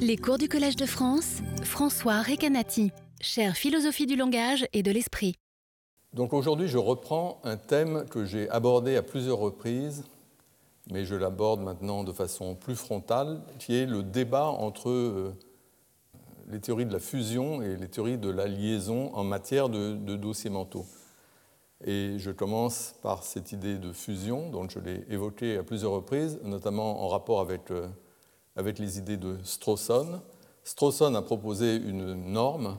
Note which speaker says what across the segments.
Speaker 1: Les cours du Collège de France, François Recanati, chère philosophie du langage et de l'esprit.
Speaker 2: Donc aujourd'hui, je reprends un thème que j'ai abordé à plusieurs reprises, mais je l'aborde maintenant de façon plus frontale, qui est le débat entre euh, les théories de la fusion et les théories de la liaison en matière de, dossiers mentaux. Et je commence par cette idée de fusion, dont je l'ai évoquée à plusieurs reprises, notamment en rapport avec euh, avec les idées de Strawson. Strawson a proposé une norme,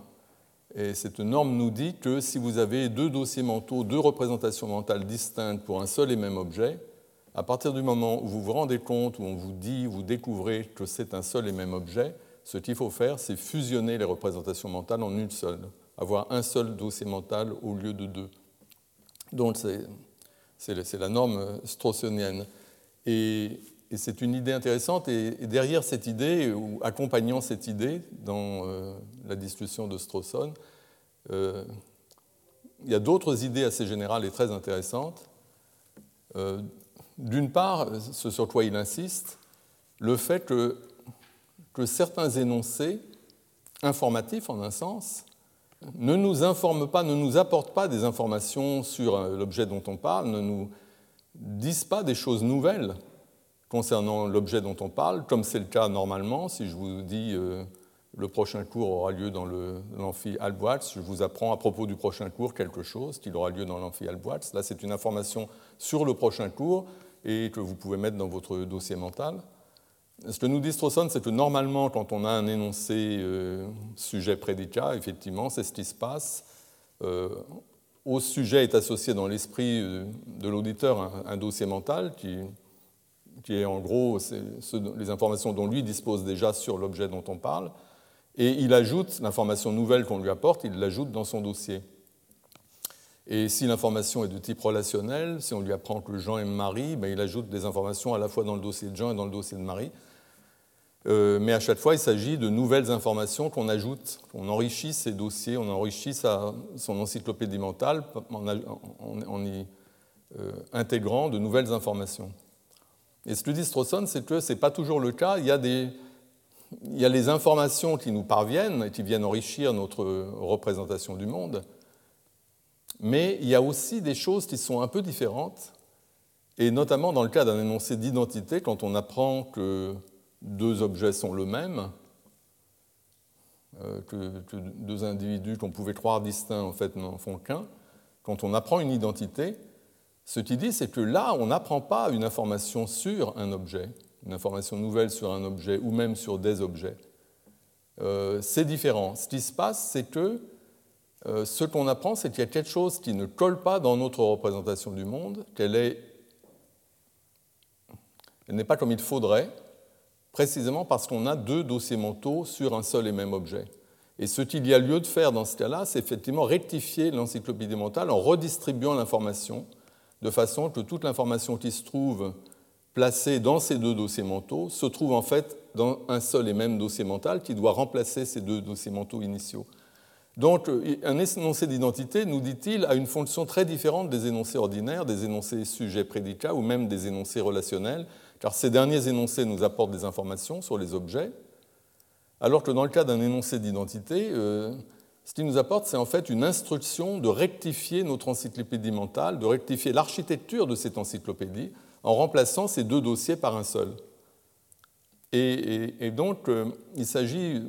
Speaker 2: et cette norme nous dit que si vous avez deux dossiers mentaux, deux représentations mentales distinctes pour un seul et même objet, à partir du moment où vous vous rendez compte, où on vous dit, vous découvrez que c'est un seul et même objet, ce qu'il faut faire, c'est fusionner les représentations mentales en une seule, avoir un seul dossier mental au lieu de deux. Donc c'est la norme strawsonienne. Et et c'est une idée intéressante. Et, derrière cette idée, ou accompagnant cette idée dans euh, la discussion de Strawson, euh, il y a d'autres idées assez générales et très intéressantes. Euh, d'une part, ce sur quoi il insiste, le fait que, que certains énoncés informatifs, en un sens, ne nous informent pas, ne nous apportent pas des informations sur l'objet dont on parle, ne nous disent pas des choses nouvelles concernant l'objet dont on parle, comme c'est le cas normalement. Si je vous dis euh, le prochain cours aura lieu dans l'amphi Alboitz, je vous apprends à propos du prochain cours quelque chose qui aura lieu dans l'amphi Alboitz. Là, c'est une information sur le prochain cours et que vous pouvez mettre dans votre dossier mental. Ce que nous dit Strawson, c'est que normalement, quand on a un énoncé euh, sujet-prédicat, effectivement, c'est ce qui se passe. Euh, au sujet est associé dans l'esprit de l'auditeur un, dossier mental qui qui est en gros les informations dont lui dispose déjà sur l'objet dont on parle, et il ajoute l'information nouvelle qu'on lui apporte, il l'ajoute dans son dossier. Et si l'information est de type relationnel, si on lui apprend que Jean aime Marie, ben il ajoute des informations à la fois dans le dossier de Jean et dans le dossier de Marie. Euh, mais à chaque fois, il s'agit de nouvelles informations qu'on ajoute, qu'on enrichit ces dossiers, on enrichit son encyclopédie mentale en, y euh, intégrant de nouvelles informations. Et ce que dit Strawson, c'est que ce n'est pas toujours le cas. Il y, a des, il y a les informations qui nous parviennent et qui viennent enrichir notre représentation du monde, mais il y a aussi des choses qui sont un peu différentes, et notamment dans le cas d'un énoncé d'identité, quand on apprend que deux objets sont le même, euh, que, que deux individus qu'on pouvait croire distincts en fait n'en font qu'un, quand on apprend une identité, ce qu'il dit, c'est que là, on n'apprend pas une information sur un objet, une information nouvelle sur un objet ou même sur des objets. Euh, c'est différent. Ce qui se passe, c'est que euh, ce qu'on apprend, c'est qu'il y a quelque chose qui ne colle pas dans notre représentation du monde, qu'elle est... Elle n'est pas comme il faudrait, précisément parce qu'on a deux dossiers mentaux sur un seul et même objet. Et ce qu'il y a lieu de faire dans ce cas-là, c'est effectivement rectifier l'encyclopédie mentale en redistribuant l'information de façon que toute l'information qui se trouve placée dans ces deux dossiers mentaux se trouve en fait dans un seul et même dossier mental qui doit remplacer ces deux dossiers mentaux initiaux. Donc un énoncé d'identité, nous dit-il, a une fonction très différente des énoncés ordinaires, des énoncés sujet-prédicat ou même des énoncés relationnels, car ces derniers énoncés nous apportent des informations sur les objets, alors que dans le cas d'un énoncé d'identité, euh, ce qu'il nous apporte, c'est en fait une instruction de rectifier notre encyclopédie mentale, de rectifier l'architecture de cette encyclopédie en remplaçant ces deux dossiers par un seul. Et, donc, euh, il s'agit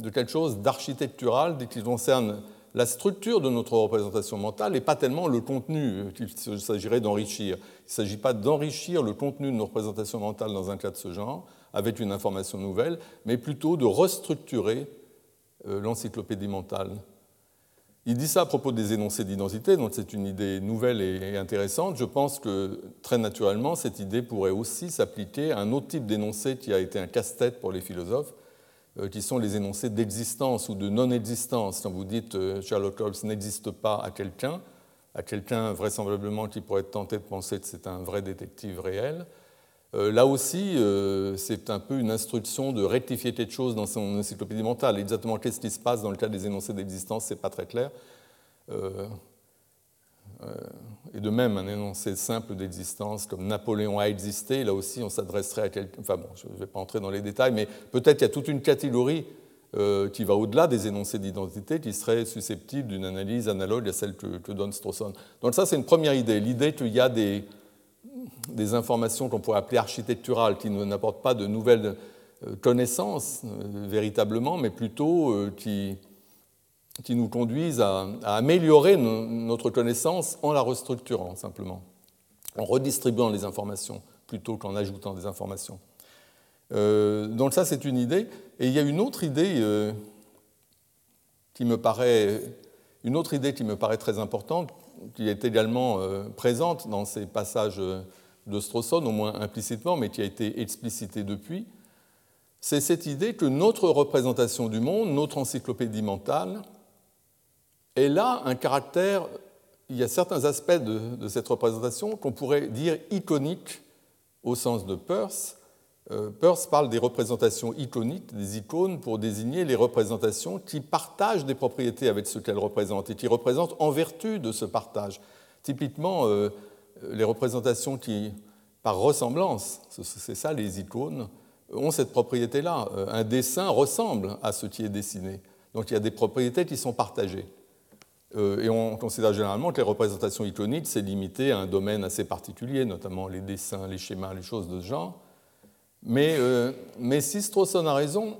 Speaker 2: de quelque chose d'architectural qui concerne la structure de notre représentation mentale et pas tellement le contenu qu'il s'agirait d'enrichir. Il ne s'agit pas d'enrichir le contenu de nos représentations mentales dans un cas de ce genre avec une information nouvelle, mais plutôt de restructurer l'encyclopédie mentale. Il dit ça à propos des énoncés d'identité, donc c'est une idée nouvelle et intéressante. Je pense que très naturellement, cette idée pourrait aussi s'appliquer à un autre type d'énoncé qui a été un casse-tête pour les philosophes, euh, qui sont les énoncés d'existence ou de non-existence. Quand vous dites euh, Sherlock Holmes n'existe pas à quelqu'un, à quelqu'un vraisemblablement qui pourrait être tenté de penser que c'est un vrai détective réel, euh, là aussi, euh, c'est un peu une instruction de rectifier quelque chose dans son encyclopédie mentale. Exactement qu'est-ce qui se passe dans le cas des énoncés d'existence, ce n'est pas très clair. Euh, et de même un énoncé simple d'existence comme Napoléon a existé, là aussi on s'adresserait à quelqu'un, enfin bon, je ne vais pas entrer dans les détails, mais peut-être qu'il y a toute une catégorie euh, qui va au-delà des énoncés d'identité qui serait susceptible d'une analyse analogue à celle que, donne Strawson. Donc ça c'est une première idée, l'idée qu'il y a des, des informations qu'on pourrait appeler architecturales qui n'apportent pas de nouvelles euh, connaissances véritablement, mais plutôt qui qui nous conduisent à, améliorer notre connaissance en la restructurant simplement, en redistribuant les informations plutôt qu'en ajoutant des informations. Euh, donc ça, c'est une idée. Et il y a une autre idée euh, qui me paraît, qui me paraît très importante, qui est également euh, présente dans ces passages de Strawson, au moins implicitement, mais qui a été explicitée depuis. C'est cette idée que notre représentation du monde, notre encyclopédie mentale, elle a un caractère, il y a certains aspects de, cette représentation qu'on pourrait dire iconiques au sens de Peirce. Euh, Peirce parle des représentations iconiques, des icônes, pour désigner les représentations qui partagent des propriétés avec ce qu'elles représentent et qui représentent en vertu de ce partage. Typiquement, euh, les représentations qui, par ressemblance, c'est ça les icônes, ont cette propriété-là. Euh, un dessin ressemble à ce qui est dessiné. Donc il y a des propriétés qui sont partagées. Euh, et on considère généralement que les représentations iconiques, c'est limité à un domaine assez particulier, notamment les dessins, les schémas, les choses de ce genre. Mais, euh, mais si a raison,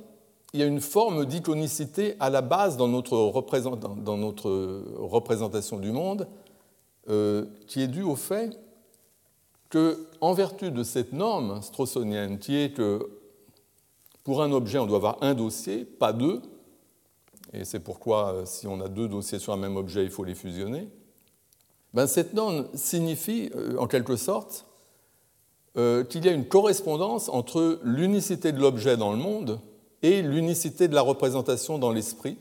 Speaker 2: il y a une forme d'iconicité à la base dans notre représentation du monde euh, qui est due au fait que, en vertu de cette norme strawsonienne, qui est que pour un objet, on doit avoir un dossier, pas deux, et c'est pourquoi euh, si on a deux dossiers sur un même objet, il faut les fusionner, ben, cette norme signifie euh, en quelque sorte qu'il y a une correspondance entre l'unicité de l'objet dans le monde et l'unicité de la représentation dans l'esprit.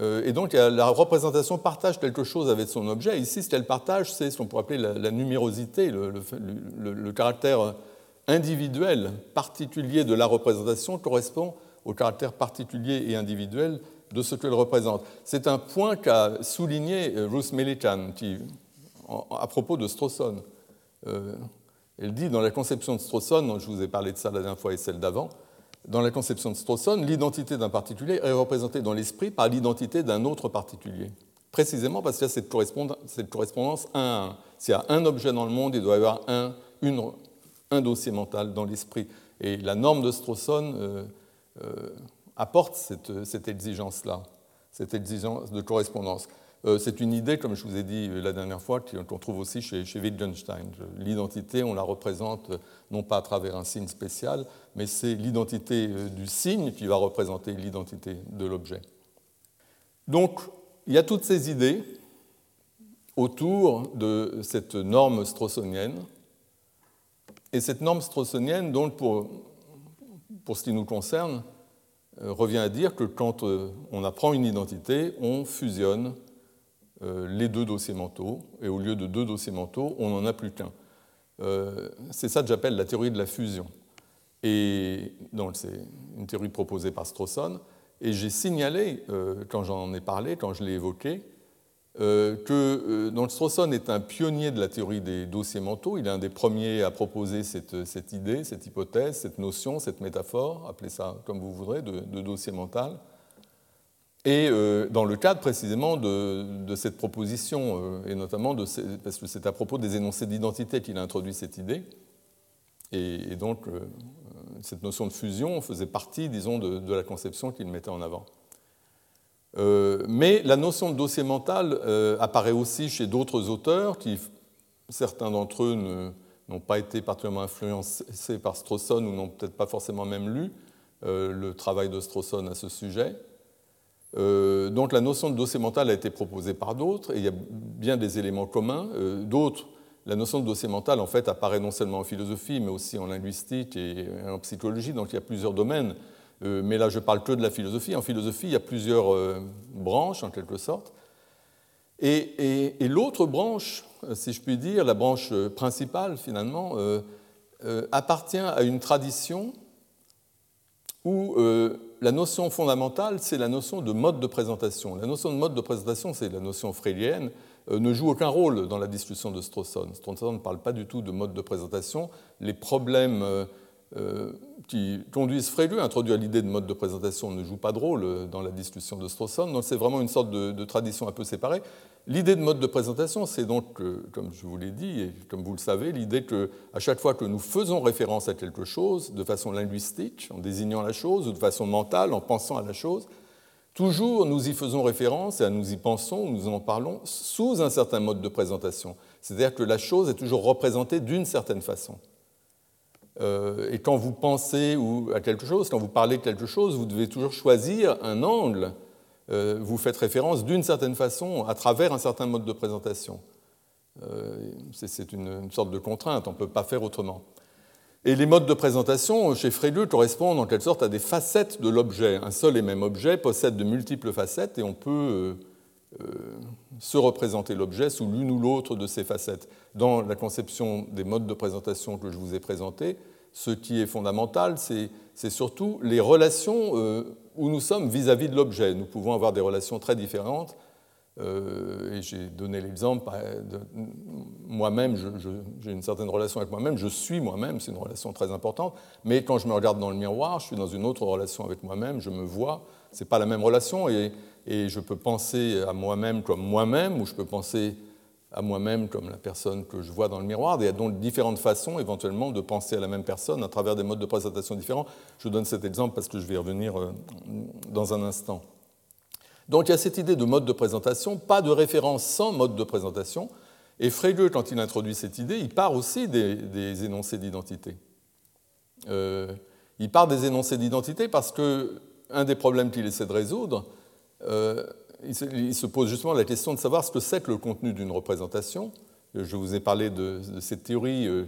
Speaker 2: Et donc la représentation partage quelque chose avec son objet. Ici, ce qu'elle partage, c'est ce qu'on pourrait appeler la, numérosité, le, caractère individuel, particulier de la représentation correspond au caractère particulier et individuel de ce qu'elle représente. C'est un point qu'a souligné euh, Ruth Melican à propos de Strawson. Euh, elle dit dans la conception de Strawson, je vous ai parlé de ça la dernière fois et celle d'avant, dans la conception de Strawson, l'identité d'un particulier est représentée dans l'esprit par l'identité d'un autre particulier. Précisément parce qu'il y a cette correspondance. S'il y a un objet dans le monde, il doit y avoir un, un dossier mental dans l'esprit. Et la norme de Strawson euh, euh, apporte cette, exigence-là, cette exigence de correspondance. Euh, c'est une idée, comme je vous ai dit la dernière fois, qu'on trouve aussi chez, Wittgenstein. L'identité, on la représente non pas à travers un signe spécial, mais c'est l'identité euh, du signe qui va représenter l'identité de l'objet. Donc, il y a toutes ces idées autour de cette norme strawsonienne. Et cette norme strawsonienne, donc, pour, ce qui nous concerne, euh, revient à dire que quand euh, on apprend une identité, on fusionne euh, les deux dossiers mentaux, et au lieu de deux dossiers mentaux, on n'en a plus qu'un. C'est ça que j'appelle la théorie de la fusion. Et c'est une théorie proposée par Strawson, et j'ai signalé, quand j'en ai parlé, quand je l'ai évoqué, euh, que euh, Strawson est un pionnier de la théorie des dossiers mentaux. Il est un des premiers à proposer cette, cette idée, cette hypothèse, cette notion, cette métaphore, appelez ça comme vous voudrez, de, dossier mental. Et euh, dans le cadre précisément de, cette proposition, et notamment parce que c'est à propos des énoncés d'identité qu'il a introduit cette idée, et, donc cette notion de fusion faisait partie, disons, de, la conception qu'il mettait en avant. Euh, mais la notion de dossier mental euh, apparaît aussi chez d'autres auteurs, qui, certains d'entre eux n'ont pas été particulièrement influencés par Strawson ou n'ont peut-être pas forcément même lu euh, le travail de Strawson à ce sujet. Donc la notion de dossier mental a été proposée par d'autres, et il y a bien des éléments communs. d'autres, la notion de dossier mental, en fait, apparaît non seulement en philosophie, mais aussi en linguistique et en psychologie, donc il y a plusieurs domaines euh, mais là je parle que de la philosophie. En philosophie, il y a plusieurs euh, branches en quelque sorte. Et, l'autre branche, euh, si je puis dire, la branche principale finalement, appartient à une tradition où la notion fondamentale, c'est la notion de mode de présentation. La notion de mode de présentation, c'est la notion freudienne, euh, ne joue aucun rôle dans la discussion de Strawson. Strawson ne parle pas du tout de mode de présentation. Les problèmes euh, qui conduisent Frege à introduire l'idée de mode de présentation ne jouent pas de rôle dans la discussion de Strawson. Donc c'est vraiment une sorte de, tradition un peu séparée. L'idée de mode de présentation, c'est donc, comme je vous l'ai dit et comme vous le savez, l'idée qu'à chaque fois que nous faisons référence à quelque chose de façon linguistique, en désignant la chose, ou de façon mentale, en pensant à la chose, toujours nous y faisons référence et nous y pensons, nous en parlons sous un certain mode de présentation. C'est-à-dire que la chose est toujours représentée d'une certaine façon. Euh, et quand vous pensez à quelque chose, quand vous parlez de quelque chose, vous devez toujours choisir un angle. Euh, vous faites référence d'une certaine façon à travers un certain mode de présentation. Euh, c'est une, sorte de contrainte, on ne peut pas faire autrement. Et les modes de présentation chez Frege correspondent en quelque sorte à des facettes de l'objet. Un seul et même objet possède de multiples facettes et on peut se représenter l'objet sous l'une ou l'autre de ces facettes. Dans la conception des modes de présentation que je vous ai présentés, ce qui est fondamental, c'est surtout les relations euh, où nous sommes vis-à-vis de l'objet. Nous pouvons avoir des relations très différentes. Euh, et j'ai donné l'exemple de moi-même, j'ai une certaine relation avec moi-même, je suis moi-même, c'est une relation très importante, mais quand je me regarde dans le miroir, je suis dans une autre relation avec moi-même, je me vois, ce n'est pas la même relation, et je peux penser à moi-même comme moi-même, ou je peux penser à moi-même comme la personne que je vois dans le miroir. Il y a donc différentes façons éventuellement de penser à la même personne à travers des modes de présentation différents. Je donne cet exemple parce que je vais y revenir euh, dans un instant. Donc il y a cette idée de mode de présentation, pas de référence sans mode de présentation. Et Frege, quand il introduit cette idée, il part aussi des, énoncés d'identité. Euh, il part des énoncés d'identité parce que un des problèmes qu'il essaie de résoudre, euh, il se pose justement la question de savoir ce que c'est que le contenu d'une représentation. Je vous ai parlé de, cette théorie euh,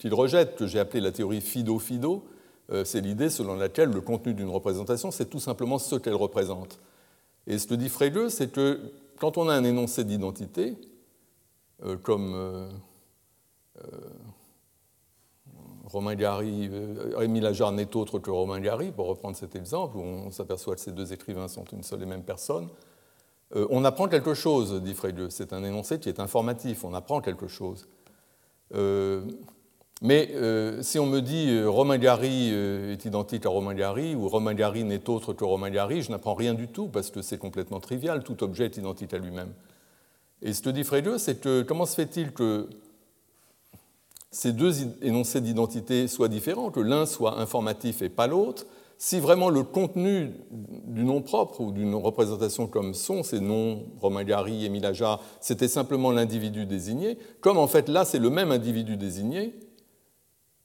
Speaker 2: qu'il rejette, que j'ai appelée la théorie Fido-Fido. Euh, c'est l'idée selon laquelle le contenu d'une représentation, c'est tout simplement ce qu'elle représente. Et ce que dit Frege, c'est que quand on a un énoncé d'identité, comme Romain Gary, euh, Émile Ajar n'est autre que Romain Gary, pour reprendre cet exemple, où on s'aperçoit que ces deux écrivains sont une seule et même personne. Euh, on apprend quelque chose, dit Frege. C'est un énoncé qui est informatif, on apprend quelque chose. Euh, mais si on me dit Romain Gary est identique à Romain Gary ou Romain Gary n'est autre que Romain Gary, je n'apprends rien du tout parce que c'est complètement trivial, tout objet est identique à lui-même. Et ce que dit Frege, c'est que comment se fait-il que ces deux énoncés d'identité soient différents, que l'un soit informatif et pas l'autre, si vraiment le contenu du nom propre ou d'une représentation comme sont ces noms, Romain Gary, Émile c'était simplement l'individu désigné, comme en fait là c'est le même individu désigné,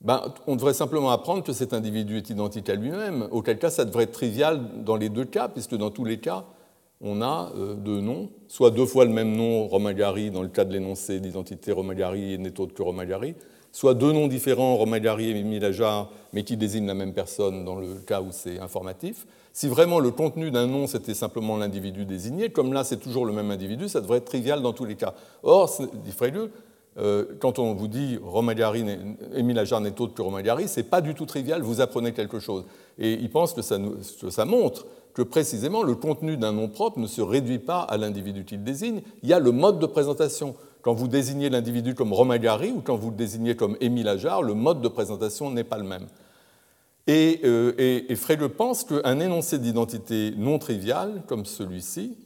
Speaker 2: ben, on devrait simplement apprendre que cet individu est identique à lui-même, auquel cas ça devrait être trivial dans les deux cas, puisque dans tous les cas, on a euh, deux noms, soit deux fois le même nom, Romain Gary, dans le cas de l'énoncé d'identité Romain Gary n'est autre que Romain Gary, soit deux noms différents, Romain-Gary et Milajar, mais qui désignent la même personne dans le cas où c'est informatif. Si vraiment le contenu d'un nom, c'était simplement l'individu désigné, comme là c'est toujours le même individu, ça devrait être trivial dans tous les cas. Or, dit Frege, euh, quand on vous dit Romain-Gary, Émile Ajar n'est autre que Romain-Gary, c'est pas du tout trivial, vous apprenez quelque chose. Et il pense que ça montre que précisément le contenu d'un nom propre ne se réduit pas à l'individu qu'il désigne, il y a le mode de présentation quand vous désignez l'individu comme Romain Gary ou quand vous le désignez comme Émile Ajar, le mode de présentation n'est pas le même. Et, euh, Frege pense qu'un énoncé d'identité non trivial, comme celui-ci,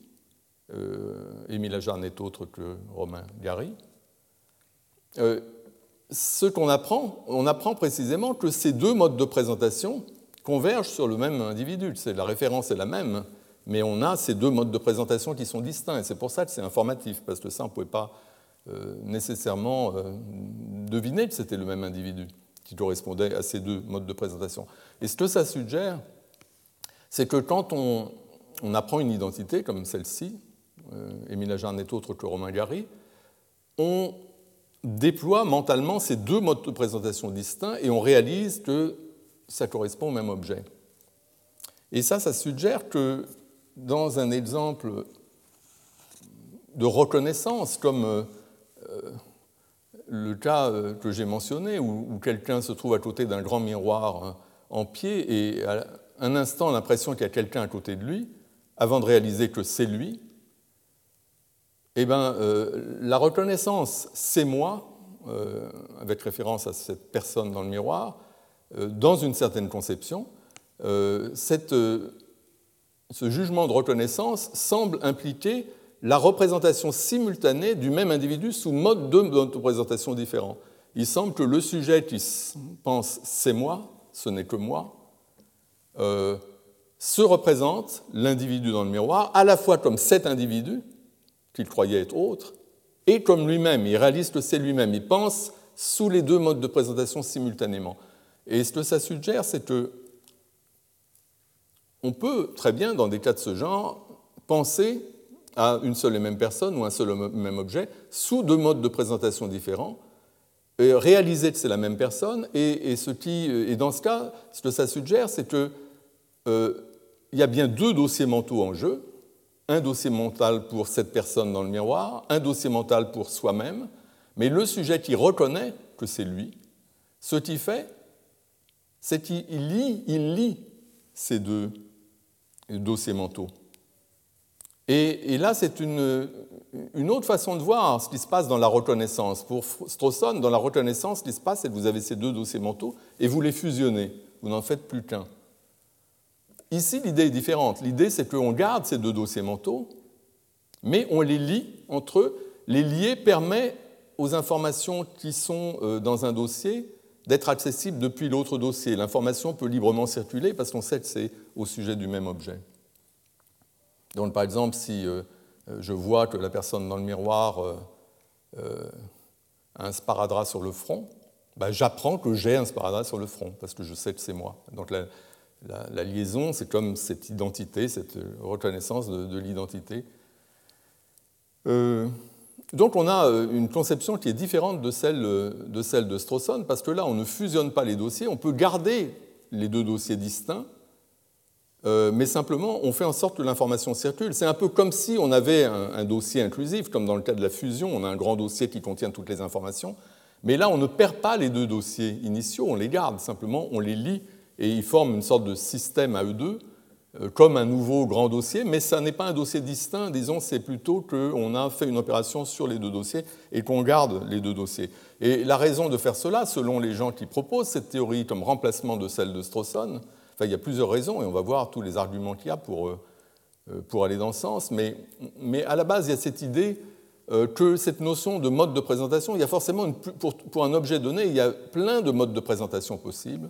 Speaker 2: euh, Émile Ajar n'est autre que Romain Gary, euh, ce qu'on apprend, on apprend précisément que ces deux modes de présentation convergent sur le même individu. La référence est la même, mais on a ces deux modes de présentation qui sont distincts. Et c'est pour ça que c'est informatif, parce que ça, on ne pouvait pas nécessairement euh, deviner que c'était le même individu qui correspondait à ces deux modes de présentation. Et ce que ça suggère, c'est que quand on, apprend une identité comme celle-ci, euh, Émile Ajar n'est autre que Romain Gary, on déploie mentalement ces deux modes de présentation distincts et on réalise que ça correspond au même objet. Et ça, ça suggère que dans un exemple de reconnaissance, comme euh, le cas euh, que j'ai mentionné, où, quelqu'un se trouve à côté d'un grand miroir en pied et à un instant l'impression qu'il y a quelqu'un à côté de lui, avant de réaliser que c'est lui, eh bien, euh, la reconnaissance c'est moi, euh, avec référence à cette personne dans le miroir, euh, dans une certaine conception, ce jugement de reconnaissance semble impliquer la représentation simultanée du même individu sous mode de représentation différents. Il semble que le sujet qui pense c'est moi, ce n'est que moi, se représente l'individu dans le miroir à la fois comme cet individu, qu'il croyait être autre, et comme lui-même. Il réalise que c'est lui-même. Il pense sous les deux modes de présentation simultanément. Et ce que ça suggère, c'est que on peut très bien, dans des cas de ce genre, penser à une seule et même personne ou un seul et même objet sous deux modes de présentation différents, réaliser que c'est la même personne. Et, ce qui, et dans ce cas, ce que ça suggère, c'est qu'il euh, y a bien deux dossiers mentaux en jeu un dossier mental pour cette personne dans le miroir, un dossier mental pour soi-même, mais le sujet qui reconnaît que c'est lui, ce qu'il fait, c'est qu'il lit, il lit ces deux dossiers mentaux. Et, là, c'est une, autre façon de voir ce qui se passe dans la reconnaissance. Pour Strawson, dans la reconnaissance, ce qui se passe, c'est que vous avez ces deux dossiers mentaux et vous les fusionnez. Vous n'en faites plus qu'un. Ici, l'idée est différente. L'idée, c'est qu'on garde ces deux dossiers mentaux, mais on les lie entre eux. Les lier permet aux informations qui sont euh, dans un dossier d'être accessibles depuis l'autre dossier. L'information peut librement circuler parce qu'on sait que c'est au sujet du même objet. Donc, par exemple, si euh, euh, je vois que la personne dans le miroir a un sparadrap sur le front, bah, j'apprends que j'ai un sparadrap sur le front parce que je sais que c'est moi. Donc, la, liaison, c'est comme cette identité, cette reconnaissance de, l'identité. Euh, donc on a euh, une conception qui est différente de celle de, celle parce que là, on ne fusionne pas les dossiers, on peut garder les deux dossiers distincts, euh, mais simplement, on fait en sorte que l'information circule. C'est un peu comme si on avait un, dossier inclusif, comme dans le cas de la fusion, on a un grand dossier qui contient toutes les informations, mais là, on ne perd pas les deux dossiers initiaux, on les garde, simplement, on les lit et ils forment une sorte de système à eux deux, euh, comme un nouveau grand dossier, mais ça n'est pas un dossier distinct, disons, c'est plutôt qu'on a fait une opération sur les deux dossiers et qu'on garde les deux dossiers. Et la raison de faire cela, selon les gens qui proposent cette théorie comme remplacement de celle de Strawson, enfin, il y a plusieurs raisons, et on va voir tous les arguments qu'il y a pour, euh, euh, pour aller dans ce sens, mais, mais à la base, il y a cette idée que cette notion de mode de présentation, il y a forcément, pour, pour un objet donné, il y a plein de modes de présentation possibles,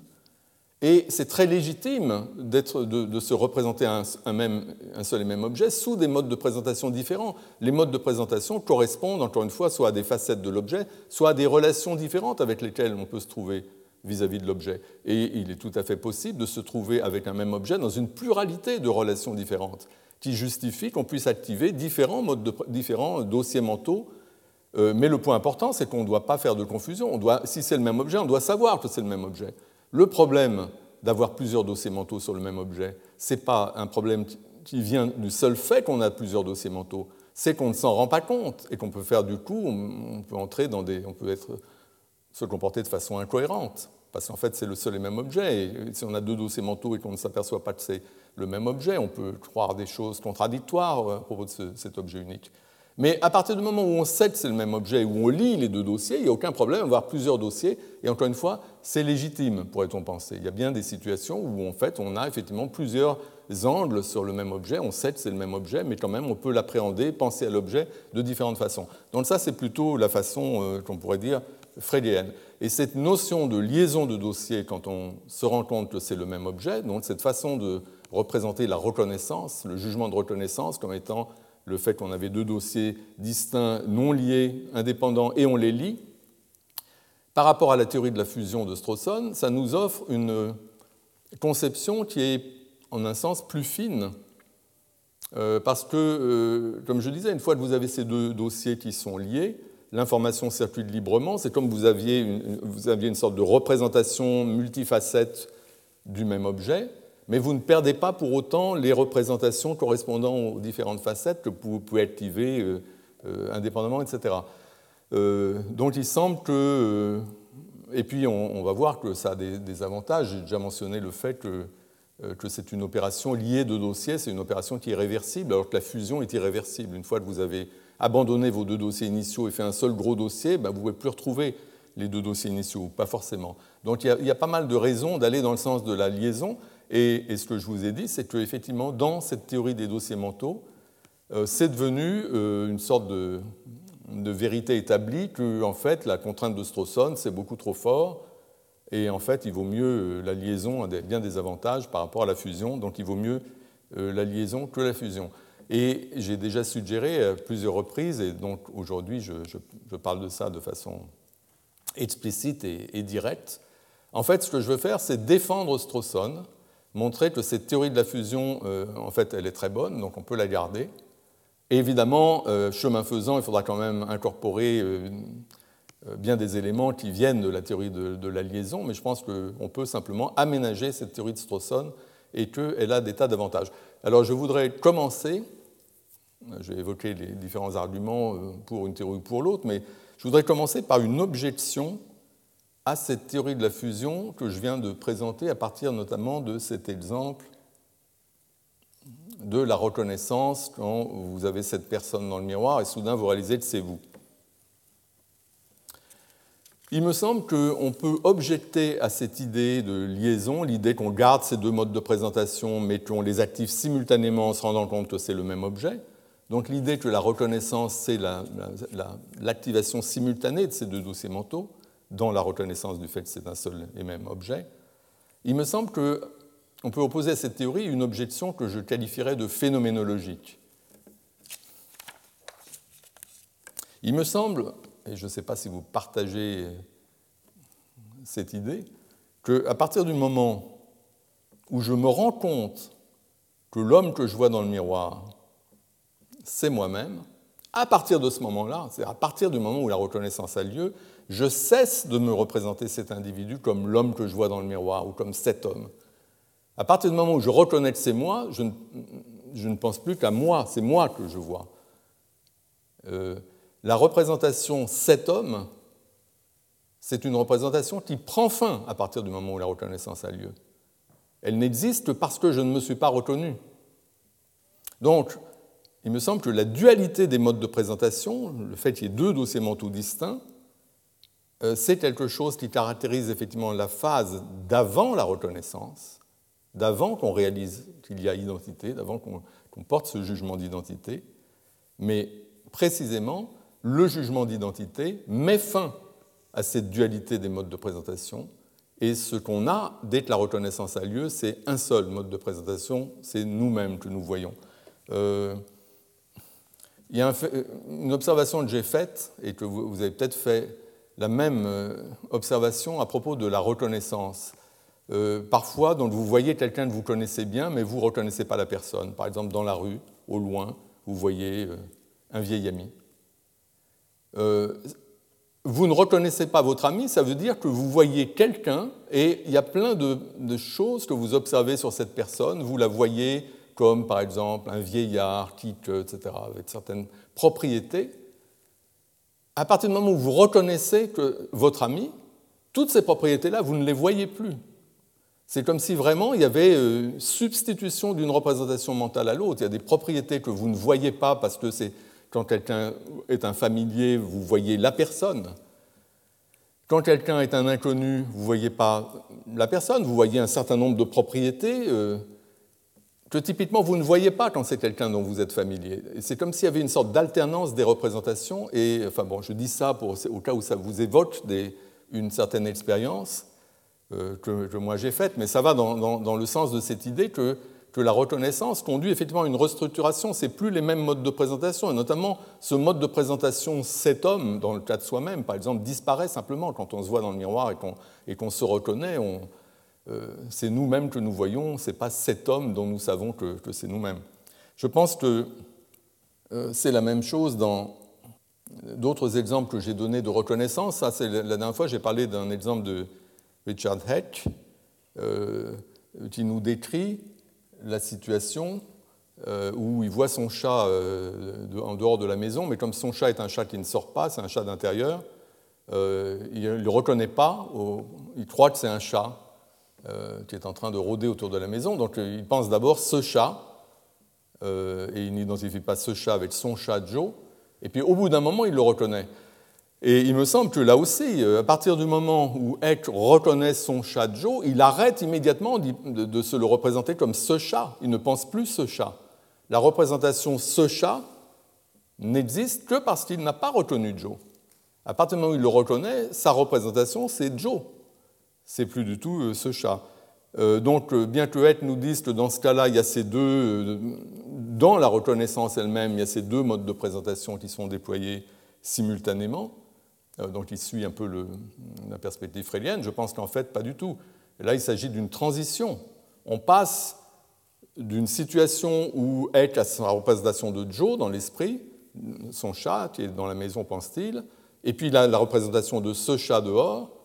Speaker 2: et c'est très légitime de, de, se représenter un, même, un, seul et même objet sous des modes de présentation différents. Les modes de présentation correspondent, encore une fois, soit à des facettes de l'objet, soit à des relations différentes avec lesquelles on peut se trouver vis-à-vis de l'objet. Et il est tout à fait possible de se trouver avec un même objet dans une pluralité de relations différentes qui justifient qu'on puisse activer différents, modes de, différents dossiers mentaux. Euh, mais le point important, c'est qu'on ne doit pas faire de confusion. On doit, si c'est le même objet, on doit savoir que c'est le même objet. Le problème d'avoir plusieurs dossiers mentaux sur le même objet, ce n'est pas un problème qui vient du seul fait qu'on a plusieurs dossiers mentaux, c'est qu'on ne s'en rend pas compte et qu'on peut faire du coup, on peut entrer dans des, on peut se comporter de façon incohérente, parce qu'en fait c'est le seul et même objet. Et si on a deux dossiers mentaux et qu'on ne s'aperçoit pas que c'est le même objet, on peut croire des choses contradictoires à propos de cet objet unique. Mais à partir du moment où on sait que c'est le même objet, où on lit les deux dossiers, il n'y a aucun problème à avoir plusieurs dossiers. Et encore une fois, c'est légitime, pourrait-on penser. Il y a bien des situations où en fait on a effectivement plusieurs angles sur le même objet. On sait que c'est le même objet, mais quand même on peut l'appréhender, penser à l'objet de différentes façons. Donc ça, c'est plutôt la façon euh, qu'on pourrait dire freudienne. Et cette notion de liaison de dossiers, quand on se rend compte que c'est le même objet, donc cette façon de représenter la reconnaissance, le jugement de reconnaissance comme étant le fait qu'on avait deux dossiers distincts, non liés, indépendants, et on les lit, par rapport à la théorie de la fusion de Strawson, ça nous offre une conception qui est, en un sens, plus fine, euh, parce que, euh, comme je disais, une fois que vous avez ces deux dossiers qui sont liés, l'information circule librement, c'est comme vous aviez, une, vous aviez une sorte de représentation multifacette du même objet, mais vous ne perdez pas pour autant les représentations correspondant aux différentes facettes que vous pouvez activer euh, euh, indépendamment, etc. Euh, donc il semble que et puis on, va voir que ça a des, avantages. J'ai déjà mentionné le fait que, que c'est une opération liée de dossiers, c'est une opération qui est réversible, alors que la fusion est irréversible. Une fois que vous avez abandonné vos deux dossiers initiaux et fait un seul gros dossier, ben vous ne pouvez plus retrouver les deux dossiers initiaux, pas forcément. Donc il y, a, pas mal de raisons d'aller dans le sens de la liaison. Et, ce que je vous ai dit, c'est qu'effectivement, dans cette théorie des dossiers mentaux, euh, c'est devenu euh, une sorte de, vérité établie que, en fait, la contrainte de Strawson, c'est beaucoup trop fort. Et en fait, il vaut mieux euh, la liaison a bien des avantages par rapport à la fusion, donc il vaut mieux la liaison que la fusion. Et j'ai déjà suggéré à plusieurs reprises, et donc aujourd'hui je, parle de ça de façon explicite et, directe. En fait, ce que je veux faire, c'est défendre Strawson, montrer que cette théorie de la fusion, euh, en fait, elle est très bonne, donc on peut la garder. Évidemment, euh, chemin faisant, il faudra quand même incorporer euh, bien des éléments qui viennent de la théorie de, la liaison, mais je pense qu'on peut simplement aménager cette théorie de Strawson et qu'elle a des tas d'avantages. Alors je voudrais commencer, je vais évoquer les différents arguments pour une théorie ou pour l'autre, mais je voudrais commencer par une objection à cette théorie de la fusion que je viens de présenter à partir notamment de cet exemple de la reconnaissance quand vous avez cette personne dans le miroir et soudain vous réalisez que c'est vous. Il me semble qu'on peut objecter à cette idée de liaison, l'idée qu'on garde ces deux modes de présentation mais qu'on les active simultanément en se rendant compte que c'est le même objet. Donc l'idée que la reconnaissance, c'est l'activation simultanée de ces deux dossiers mentaux, dans la reconnaissance du fait que c'est un seul et même objet, il me semble qu'on peut opposer à cette théorie une objection que je qualifierais de phénoménologique. Il me semble, et je ne sais pas si vous partagez cette idée, qu'à partir du moment où je me rends compte que l'homme que je vois dans le miroir c'est moi-même. À partir de ce moment-là, c'est à partir du moment où la reconnaissance a lieu, je cesse de me représenter cet individu comme l'homme que je vois dans le miroir ou comme cet homme. À partir du moment où je reconnais que c'est moi, je ne, pense plus qu'à moi, c'est moi que je vois. Euh, la représentation cet homme, c'est une représentation qui prend fin à partir du moment où la reconnaissance a lieu. Elle n'existe que parce que je ne me suis pas reconnu. Donc, il me semble que la dualité des modes de présentation, le fait qu'il y ait deux dossiers mentaux distincts, euh, c'est quelque chose qui caractérise effectivement la phase d'avant la reconnaissance, d'avant qu'on réalise qu'il y a identité, d'avant qu'on porte ce jugement d'identité, mais précisément, le jugement d'identité met fin à cette dualité des modes de présentation, et ce qu'on a dès que la reconnaissance a lieu, c'est un seul mode de présentation, c'est nous-mêmes que nous voyons. Euh, il y a une observation que j'ai faite, et que vous avez peut-être fait la même euh, observation à propos de la reconnaissance. Euh, parfois, donc, vous voyez quelqu'un que vous connaissez bien, mais vous ne reconnaissez pas la personne. Par exemple, dans la rue, au loin, vous voyez euh, un vieil ami. vous ne reconnaissez pas votre ami, ça veut dire que vous voyez quelqu'un et il y a plein de, choses que vous observez sur cette personne. Vous la voyez comme par exemple un vieillard, quitte, etc., avec certaines propriétés, à partir du moment où vous reconnaissez que votre ami, toutes ces propriétés-là, vous ne les voyez plus. C'est comme si vraiment il y avait euh, substitution d'une représentation mentale à l'autre. Il y a des propriétés que vous ne voyez pas parce que c'est quand quelqu'un est un familier, vous voyez la personne. Quand quelqu'un est un inconnu, vous ne voyez pas la personne, vous voyez un certain nombre de propriétés. Euh, que typiquement vous ne voyez pas quand c'est quelqu'un dont vous êtes familier. C'est comme s'il y avait une sorte d'alternance des représentations, et enfin bon, je dis ça pour, au cas où ça vous évoque une certaine expérience euh, que, moi j'ai faite, mais ça va dans, dans, le sens de cette idée que, que la reconnaissance conduit effectivement à une restructuration. C'est plus les mêmes modes de présentation, et notamment ce mode de présentation cet homme, dans le cas de soi-même, par exemple, disparaît simplement quand on se voit dans le miroir et qu'on se reconnaît. On, c'est nous-mêmes que nous voyons, ce n'est pas cet homme dont nous savons que, c'est nous-mêmes. Je pense que euh, c'est la même chose dans d'autres exemples que j'ai donnés de reconnaissance. Ça, c'est la dernière fois, j'ai parlé d'un exemple de Richard Heck euh, qui nous décrit la situation où il voit son chat en dehors de la maison, mais comme son chat est un chat qui ne sort pas, c'est un chat d'intérieur, il ne le reconnaît pas, il croit que c'est un chat qui est en train de rôder autour de la maison, donc il pense d'abord ce chat, et il n'identifie pas ce chat avec son chat Joe, et puis au bout d'un moment, il le reconnaît. Et il me semble que là aussi, euh, à partir du moment où Eck reconnaît son chat Joe, il arrête immédiatement de se le représenter comme ce chat. Il ne pense plus ce chat. La représentation ce chat n'existe que parce qu'il n'a pas reconnu Joe. À partir du moment où il le reconnaît, sa représentation, c'est Joe. C'est plus du tout euh, ce chat. Euh, donc, bien que Eck nous dise que dans ce cas-là, il y a ces deux, dans la reconnaissance elle-même, il y a ces deux modes de présentation qui sont déployés simultanément, euh, donc il suit un peu la perspective frélienne, je pense qu'en fait, pas du tout. là, il s'agit d'une transition. On passe d'une situation où Eck a sa représentation de Joe dans l'esprit, son chat qui est dans la maison, pense-t-il, et puis la représentation de ce chat dehors,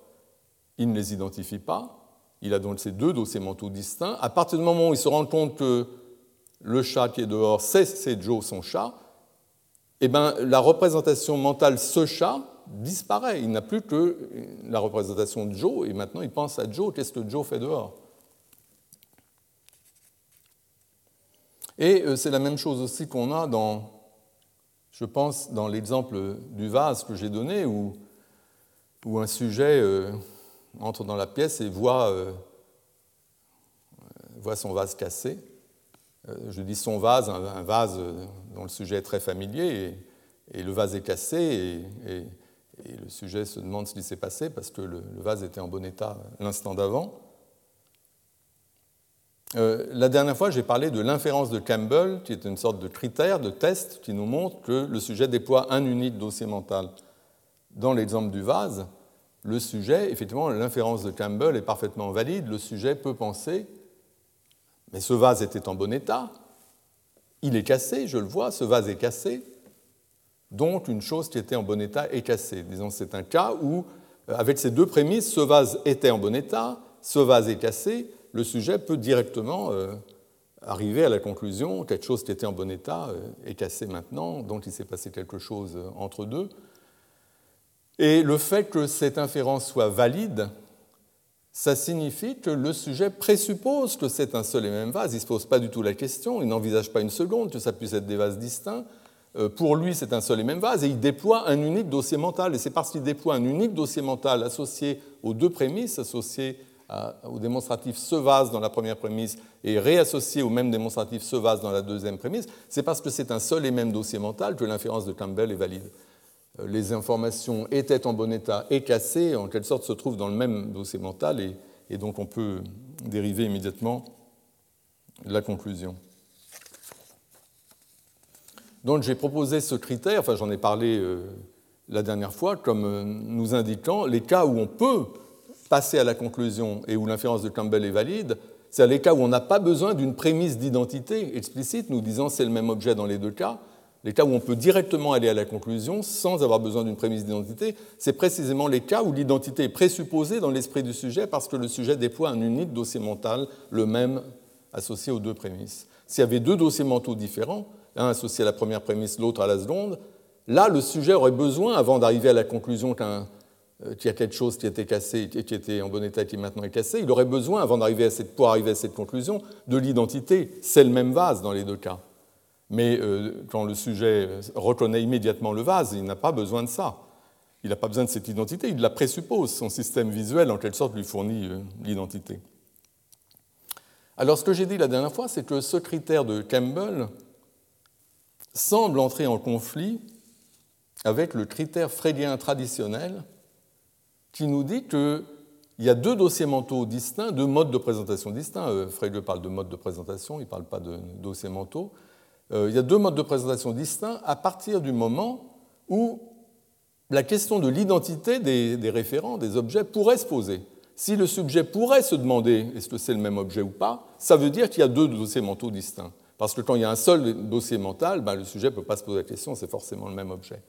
Speaker 2: il ne les identifie pas. Il a donc ces deux dossiers mentaux distincts. À partir du moment où il se rend compte que le chat qui est dehors, c'est Joe, son chat, eh bien, la représentation mentale ce chat disparaît. Il n'a plus que la représentation de Joe, et maintenant il pense à Joe, qu'est-ce que Joe fait dehors? Et euh, c'est la même chose aussi qu'on a dans, je pense, dans l'exemple du vase que j'ai donné, où, un sujet euh, entre dans la pièce et voit, euh, voit son vase cassé. Je dis son vase, un, vase dont le sujet est très familier, et, le vase est cassé, et le sujet se demande ce qui s'est passé parce que le, vase était en bon état l'instant d'avant. Euh, la dernière fois, j'ai parlé de l'inférence de Campbell, qui est une sorte de critère, de test, qui nous montre que le sujet déploie un unique dossier mental. Dans l'exemple du vase, le sujet, effectivement, l'inférence de Campbell est parfaitement valide. Le sujet peut penser, mais ce vase était en bon état, il est cassé, je le vois, ce vase est cassé, donc une chose qui était en bon état est cassée. Disons c'est un cas où, euh, avec ces deux prémices, ce vase était en bon état, ce vase est cassé, le sujet peut directement euh, arriver à la conclusion quelque chose qui était en bon état euh, est cassé maintenant, donc il s'est passé quelque chose entre deux. Et le fait que cette inférence soit valide, ça signifie que le sujet présuppose que c'est un seul et même vase. Il ne se pose pas du tout la question, il n'envisage pas une seconde que ça puisse être des vases distincts. Euh, pour lui, c'est un seul et même vase, et il déploie un unique dossier mental. Et c'est parce qu'il déploie un unique dossier mental associé aux deux prémices, associé au démonstratif ce vase dans la première prémisse et réassocié au même démonstratif ce vase dans la deuxième prémisse, c'est parce que c'est un seul et même dossier mental que l'inférence de Campbell est valide. Euh, les informations étaient en bon état et cassées, en quelque sorte, se trouvent dans le même dossier mental, et, donc on peut dériver immédiatement la conclusion. Donc j'ai proposé ce critère, enfin j'en ai parlé euh, la dernière fois, comme euh, nous indiquant les cas où on peut passer à la conclusion et où l'inférence de Campbell est valide, c'est les cas où on n'a pas besoin d'une prémisse d'identité explicite, nous disant c'est le même objet dans les deux cas. Les cas où on peut directement aller à la conclusion sans avoir besoin d'une prémisse d'identité, c'est précisément les cas où l'identité est présupposée dans l'esprit du sujet parce que le sujet déploie un unique dossier mental, le même associé aux deux prémisses. S'il y avait deux dossiers mentaux différents, l'un associé à la première prémisse, l'autre à la seconde, là, le sujet aurait besoin, avant d'arriver à la conclusion euh, qu'il y a quelque chose qui était cassé, qui était en bon état et qui maintenant est cassé, il aurait besoin, avant d'arriver à cette, pour arriver à cette conclusion, de l'identité. C'est le même vase dans les deux cas. Mais euh, quand le sujet reconnaît immédiatement le vase, il n'a pas besoin de ça. Il n'a pas besoin de cette identité, il la présuppose. Son système visuel, en quelque sorte, lui fournit euh, l'identité. Alors, ce que j'ai dit la dernière fois, c'est que ce critère de Campbell, semble entrer en conflit avec le critère freudien traditionnel qui nous dit qu'il y a deux dossiers mentaux distincts, deux modes de présentation distincts. Euh, Freud parle de mode de présentation, il ne parle pas de dossiers mentaux. Euh, il y a deux modes de présentation distincts à partir du moment où la question de l'identité des, référents, des objets, pourrait se poser. Si le sujet pourrait se demander est-ce que c'est le même objet ou pas, ça veut dire qu'il y a deux dossiers mentaux distincts. Parce que quand il y a un seul dossier mental, ben, le sujet ne peut pas se poser la question, c'est forcément le même objet.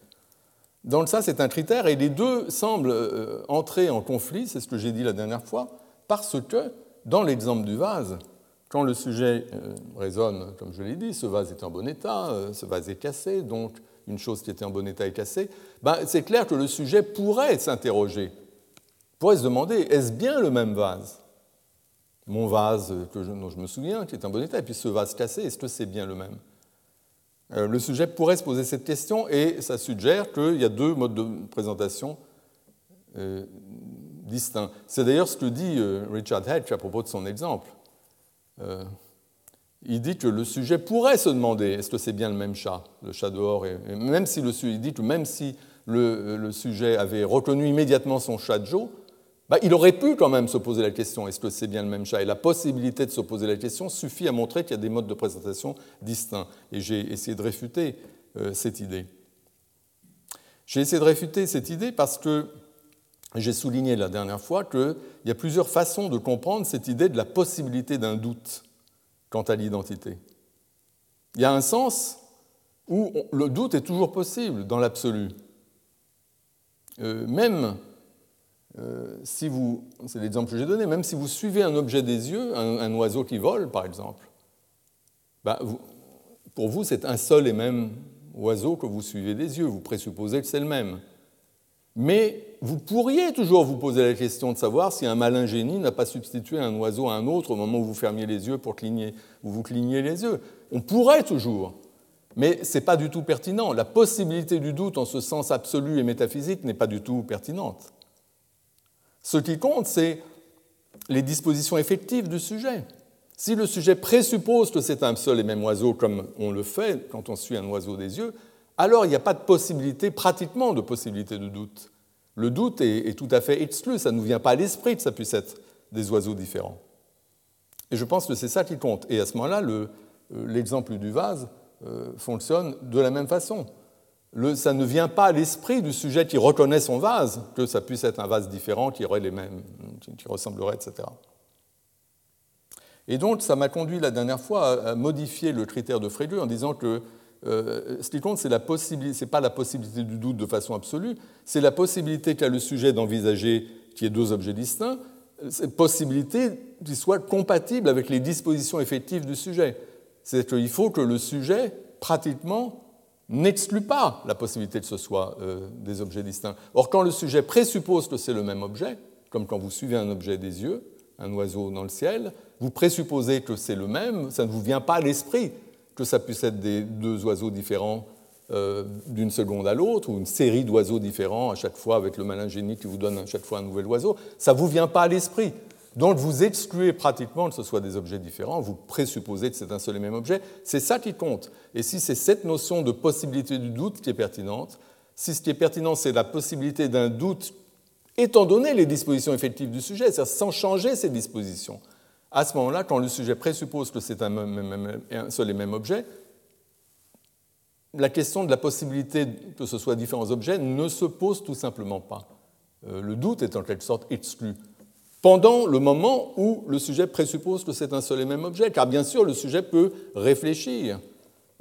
Speaker 2: Donc ça, c'est un critère, et les deux semblent euh, entrer en conflit, c'est ce que j'ai dit la dernière fois, parce que, dans l'exemple du vase, quand le sujet euh, raisonne, comme je l'ai dit, ce vase est en bon état, euh, ce vase est cassé, donc une chose qui était en bon état est cassée, ben, c'est clair que le sujet pourrait s'interroger, pourrait se demander est-ce bien le même vase? Mon vase je, dont je me souviens, qui est en bon état, et puis ce vase cassé, est-ce que c'est bien le même? Euh, Le sujet pourrait se poser cette question et ça suggère qu'il y a deux modes de présentation euh, distincts. C'est d'ailleurs ce que dit euh, Richard Hedge à propos de son exemple il dit que le sujet pourrait se demander est-ce que c'est bien le même chat, le chat dehors, et, même si le, il dit que même si le, sujet avait reconnu immédiatement son chat Joe, bah, il aurait pu quand même se poser la question est-ce que c'est bien le même chat? Et la possibilité de se poser la question suffit à montrer qu'il y a des modes de présentation distincts. Et j'ai essayé de réfuter euh, cette idée. J'ai essayé de réfuter cette idée parce que j'ai souligné la dernière fois qu'il y a plusieurs façons de comprendre cette idée de la possibilité d'un doute quant à l'identité. Il y a un sens où le doute est toujours possible dans l'absolu. Euh, même euh, si vous, c'est l'exemple que j'ai donné, même si vous suivez un objet des yeux, un, oiseau qui vole par exemple, bah, pour vous c'est un seul et même oiseau que vous suivez des yeux, vous présupposez que c'est le même. Mais vous pourriez toujours vous poser la question de savoir si un malin génie n'a pas substitué un oiseau à un autre au moment où vous fermiez les yeux pour cligner, ou vous cligniez les yeux. On pourrait toujours, mais ce n'est pas du tout pertinent. La possibilité du doute en ce sens absolu et métaphysique n'est pas du tout pertinente. Ce qui compte, c'est les dispositions effectives du sujet. Si le sujet présuppose que c'est un seul et même oiseau, comme on le fait quand on suit un oiseau des yeux, alors il n'y a pas de possibilité, pratiquement de possibilité de doute. Le doute est, tout à fait exclu, ça ne nous vient pas à l'esprit que ça puisse être des oiseaux différents. Et je pense que c'est ça qui compte. Et à ce moment-là, euh, l'exemple du vase euh, fonctionne de la même façon. ça ne vient pas à l'esprit du sujet qui reconnaît son vase que ça puisse être un vase différent qui aurait les mêmes, qui ressemblerait, etc. Et donc, ça m'a conduit la dernière fois à modifier le critère de Frege en disant que euh, ce qui compte, ce n'est pas la possibilité du doute de façon absolue, c'est la possibilité qu'a le sujet d'envisager qu'il y ait deux objets distincts, cette possibilité qui soit compatible avec les dispositions effectives du sujet. C'est qu'il faut que le sujet, pratiquement, n'exclut pas la possibilité que ce soit euh, des objets distincts. Or, quand le sujet présuppose que c'est le même objet, comme quand vous suivez un objet des yeux, un oiseau dans le ciel, vous présupposez que c'est le même, ça ne vous vient pas à l'esprit que ça puisse être des deux oiseaux différents euh, d'une seconde à l'autre, ou une série d'oiseaux différents à chaque fois avec le malin génie qui vous donne à chaque fois un nouvel oiseau, ça ne vous vient pas à l'esprit. Donc vous excluez pratiquement que ce soit des objets différents, vous présupposez que c'est un seul et même objet, c'est ça qui compte. Et si c'est cette notion de possibilité du doute qui est pertinente, si ce qui est pertinent c'est la possibilité d'un doute étant donné les dispositions effectives du sujet, c'est-à-dire sans changer ces dispositions, à ce moment-là, quand le sujet présuppose que c'est un, seul et même objet, la question de la possibilité que ce soit différents objets ne se pose tout simplement pas. Euh, le doute est en quelque sorte exclu pendant le moment où le sujet présuppose que c'est un seul et même objet, car bien sûr le sujet peut réfléchir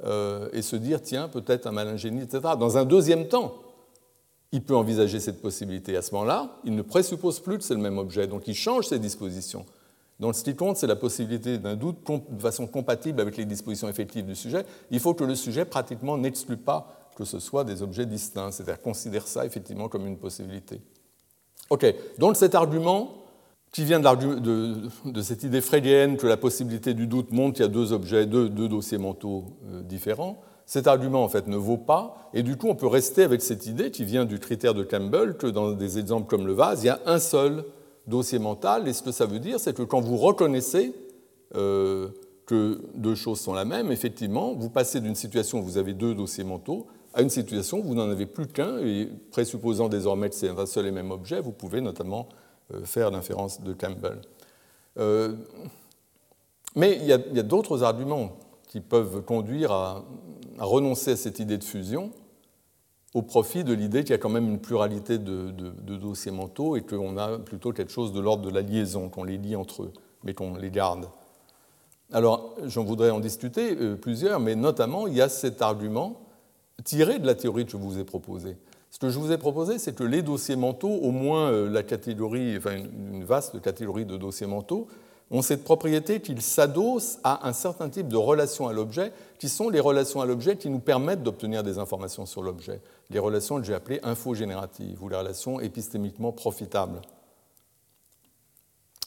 Speaker 2: euh, et se dire tiens peut-être un malingénie, etc. Dans un deuxième temps, il peut envisager cette possibilité. À ce moment-là, il ne présuppose plus que c'est le même objet, donc il change ses dispositions. Donc ce qui compte, c'est la possibilité d'un doute de façon compatible avec les dispositions effectives du sujet. Il faut que le sujet pratiquement n'exclue pas que ce soit des objets distincts, c'est-à-dire considère ça effectivement comme une possibilité. Ok, donc cet argument qui vient de, cette idée freudienne que la possibilité du doute montre qu'il y a deux objets, deux, dossiers mentaux euh, différents, cet argument en fait ne vaut pas, et du coup on peut rester avec cette idée qui vient du critère de Campbell que dans des exemples comme le vase, il y a un seul dossier mental. Et ce que ça veut dire, c'est que quand vous reconnaissez euh, que deux choses sont la même, effectivement, vous passez d'une situation où vous avez deux dossiers mentaux à une situation où vous n'en avez plus qu'un, et présupposant désormais que c'est un seul et même objet, vous pouvez notamment euh, faire l'inférence de Campbell. Euh, mais il y a, d'autres arguments qui peuvent conduire à, renoncer à cette idée de fusion au profit de l'idée qu'il y a quand même une pluralité de, dossiers mentaux et qu'on a plutôt quelque chose de l'ordre de la liaison, qu'on les lie entre eux, mais qu'on les garde. Alors, j'en voudrais en discuter euh, plusieurs, mais notamment, il y a cet argument tiré de la théorie que je vous ai proposée. Ce que je vous ai proposé, c'est que les dossiers mentaux, au moins euh, la catégorie, enfin une vaste catégorie de dossiers mentaux, ont cette propriété qu'ils s'adossent à un certain type de relations à l'objet, qui sont les relations à l'objet qui nous permettent d'obtenir des informations sur l'objet, les relations que j'ai appelées infogénératives ou les relations épistémiquement profitables.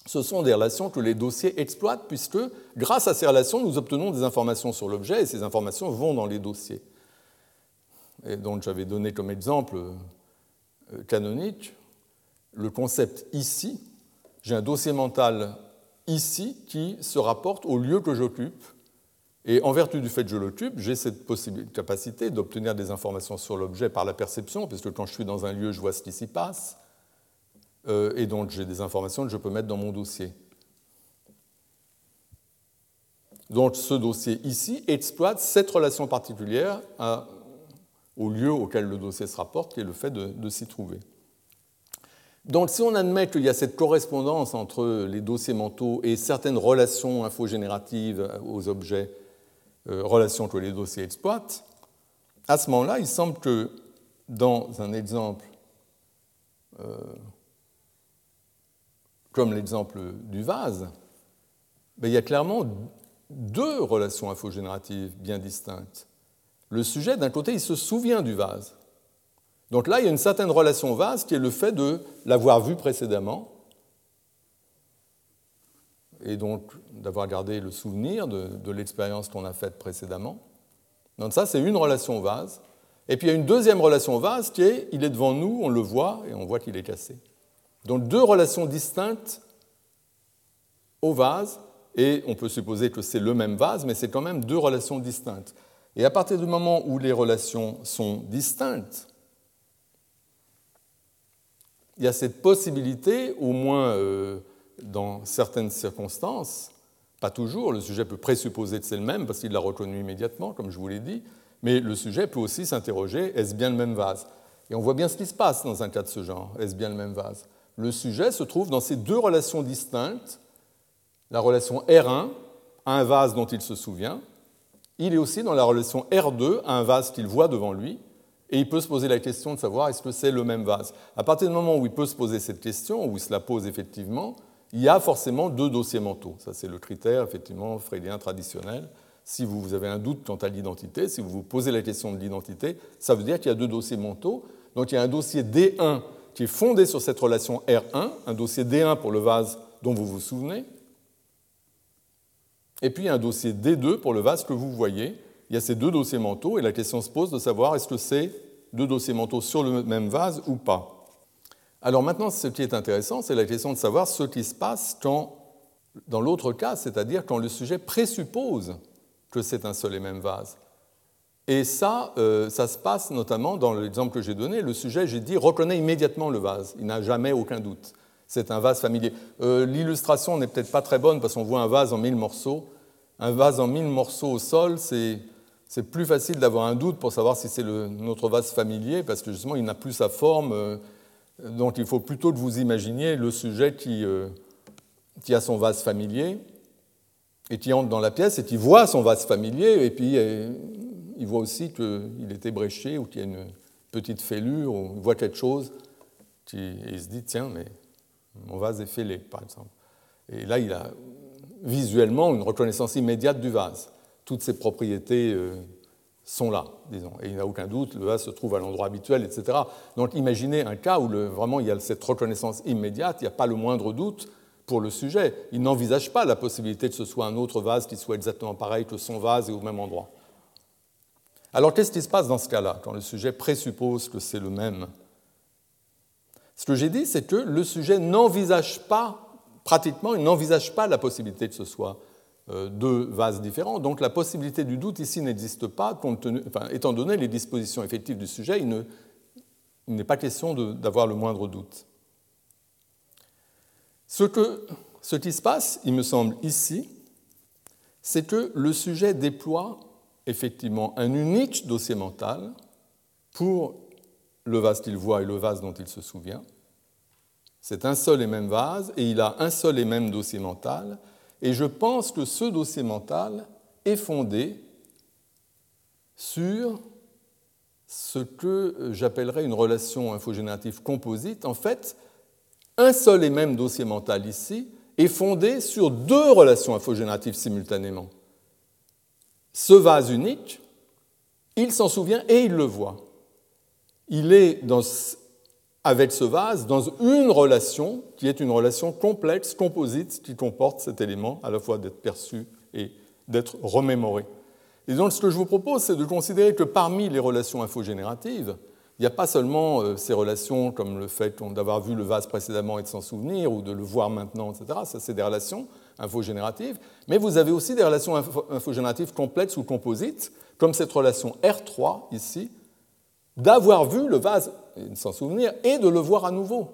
Speaker 2: Ce sont des relations que les dossiers exploitent puisque, grâce à ces relations, nous obtenons des informations sur l'objet et ces informations vont dans les dossiers. Et donc j'avais donné comme exemple euh, canonique le concept ici. J'ai un dossier mental ici qui se rapporte au lieu que j'occupe. Et en vertu du fait que je l'occupe, j'ai cette capacité d'obtenir des informations sur l'objet par la perception, puisque quand je suis dans un lieu, je vois ce qui s'y passe. Euh, et donc j'ai des informations que je peux mettre dans mon dossier. Donc ce dossier ici exploite cette relation particulière au lieu auquel le dossier se rapporte, qui est le fait de s'y trouver. Donc si on admet qu'il y a cette correspondance entre les dossiers mentaux et certaines relations infogénératives aux objets, euh, relations que les dossiers exploitent, à ce moment-là, il semble que dans un exemple euh, comme l'exemple du vase, ben, il y a clairement deux relations infogénératives bien distinctes. Le sujet, d'un côté, il se souvient du vase. Donc là, il y a une certaine relation vase qui est le fait de l'avoir vu précédemment et donc d'avoir gardé le souvenir de, l'expérience qu'on a faite précédemment. Donc ça, c'est une relation vase. Et puis il y a une deuxième relation vase qui est, il est devant nous, on le voit et on voit qu'il est cassé. Donc deux relations distinctes au vase, et on peut supposer que c'est le même vase, mais c'est quand même deux relations distinctes. Et à partir du moment où les relations sont distinctes, il y a cette possibilité, au moins euh, dans certaines circonstances, pas toujours, le sujet peut présupposer que c'est le même parce qu'il l'a reconnu immédiatement, comme je vous l'ai dit, mais le sujet peut aussi s'interroger, est-ce bien le même vase? Et on voit bien ce qui se passe dans un cas de ce genre, est-ce bien le même vase? Le sujet se trouve dans ces deux relations distinctes, la relation R1 à un vase dont il se souvient, il est aussi dans la relation R2 à un vase qu'il voit devant lui, et il peut se poser la question de savoir est-ce que c'est le même vase? À partir du moment où il peut se poser cette question, où il se la pose effectivement, il y a forcément deux dossiers mentaux. Ça, c'est le critère effectivement freudien traditionnel. Si vous avez un doute quant à l'identité, si vous vous posez la question de l'identité, ça veut dire qu'il y a deux dossiers mentaux. Donc il y a un dossier D1 qui est fondé sur cette relation R1, un dossier D1 pour le vase dont vous vous souvenez, et puis un dossier D2 pour le vase que vous voyez, il y a ces deux dossiers mentaux et la question se pose de savoir est-ce que c'est deux dossiers mentaux sur le même vase ou pas. Alors maintenant, ce qui est intéressant, c'est la question de savoir ce qui se passe quand, dans l'autre cas, c'est-à-dire quand le sujet présuppose que c'est un seul et même vase. Et ça, euh, ça se passe notamment dans l'exemple que j'ai donné. Le sujet, j'ai dit, reconnaît immédiatement le vase. Il n'a jamais aucun doute. C'est un vase familier. Euh, l'illustration n'est peut-être pas très bonne parce qu'on voit un vase en mille morceaux. Un vase en mille morceaux au sol, c'est c'est plus facile d'avoir un doute pour savoir si c'est notre vase familier, parce que justement, il n'a plus sa forme. Donc, il faut plutôt que vous imaginiez le sujet qui, euh, qui, a son vase familier et qui entre dans la pièce et qui voit son vase familier, et puis euh, il voit aussi qu'il était bréché ou qu'il y a une petite fêlure, ou il voit quelque chose, et il se dit tiens, mais mon vase est fêlé, par exemple. Et là, il a visuellement une reconnaissance immédiate du vase toutes ces propriétés euh, sont là, disons. Et il n'y a aucun doute, le vase se trouve à l'endroit habituel, etc. Donc imaginez un cas où vraiment il y a cette reconnaissance immédiate, il n'y a pas le moindre doute pour le sujet. Il n'envisage pas la possibilité que ce soit un autre vase qui soit exactement pareil que son vase et au même endroit. Alors qu'est-ce qui se passe dans ce cas-là, quand le sujet présuppose que c'est le même? Ce que j'ai dit, c'est que le sujet n'envisage pas, pratiquement, il n'envisage pas la possibilité que ce soit deux vases différents. Donc la possibilité du doute ici n'existe pas, étant donné les dispositions effectives du sujet, il n'est pas question d'avoir le moindre doute. Ce qui se passe, il me semble, ici, c'est que le sujet déploie effectivement un unique dossier mental pour le vase qu'il voit et le vase dont il se souvient. C'est un seul et même vase et il a un seul et même dossier mental et je pense que ce dossier mental est fondé sur ce que j'appellerais une relation infogénérative composite. En fait, un seul et même dossier mental ici est fondée sur deux relations infogénératives simultanément. Ce vase unique, il s'en souvient et il le voit. Il est dans, avec ce vase dans une relation qui est une relation complexe, composite, qui comporte cet élément à la fois d'être perçu et d'être remémoré. Et donc ce que je vous propose, c'est de considérer que parmi les relations infogénératives, il n'y a pas seulement euh, ces relations comme le fait d'avoir vu le vase précédemment et de s'en souvenir, ou de le voir maintenant, etc. Ça, c'est des relations infogénératives. Mais vous avez aussi des relations infogénératives complexes ou composites, comme cette relation R3 ici, d'avoir vu le vase et de souvenir, et de le voir à nouveau.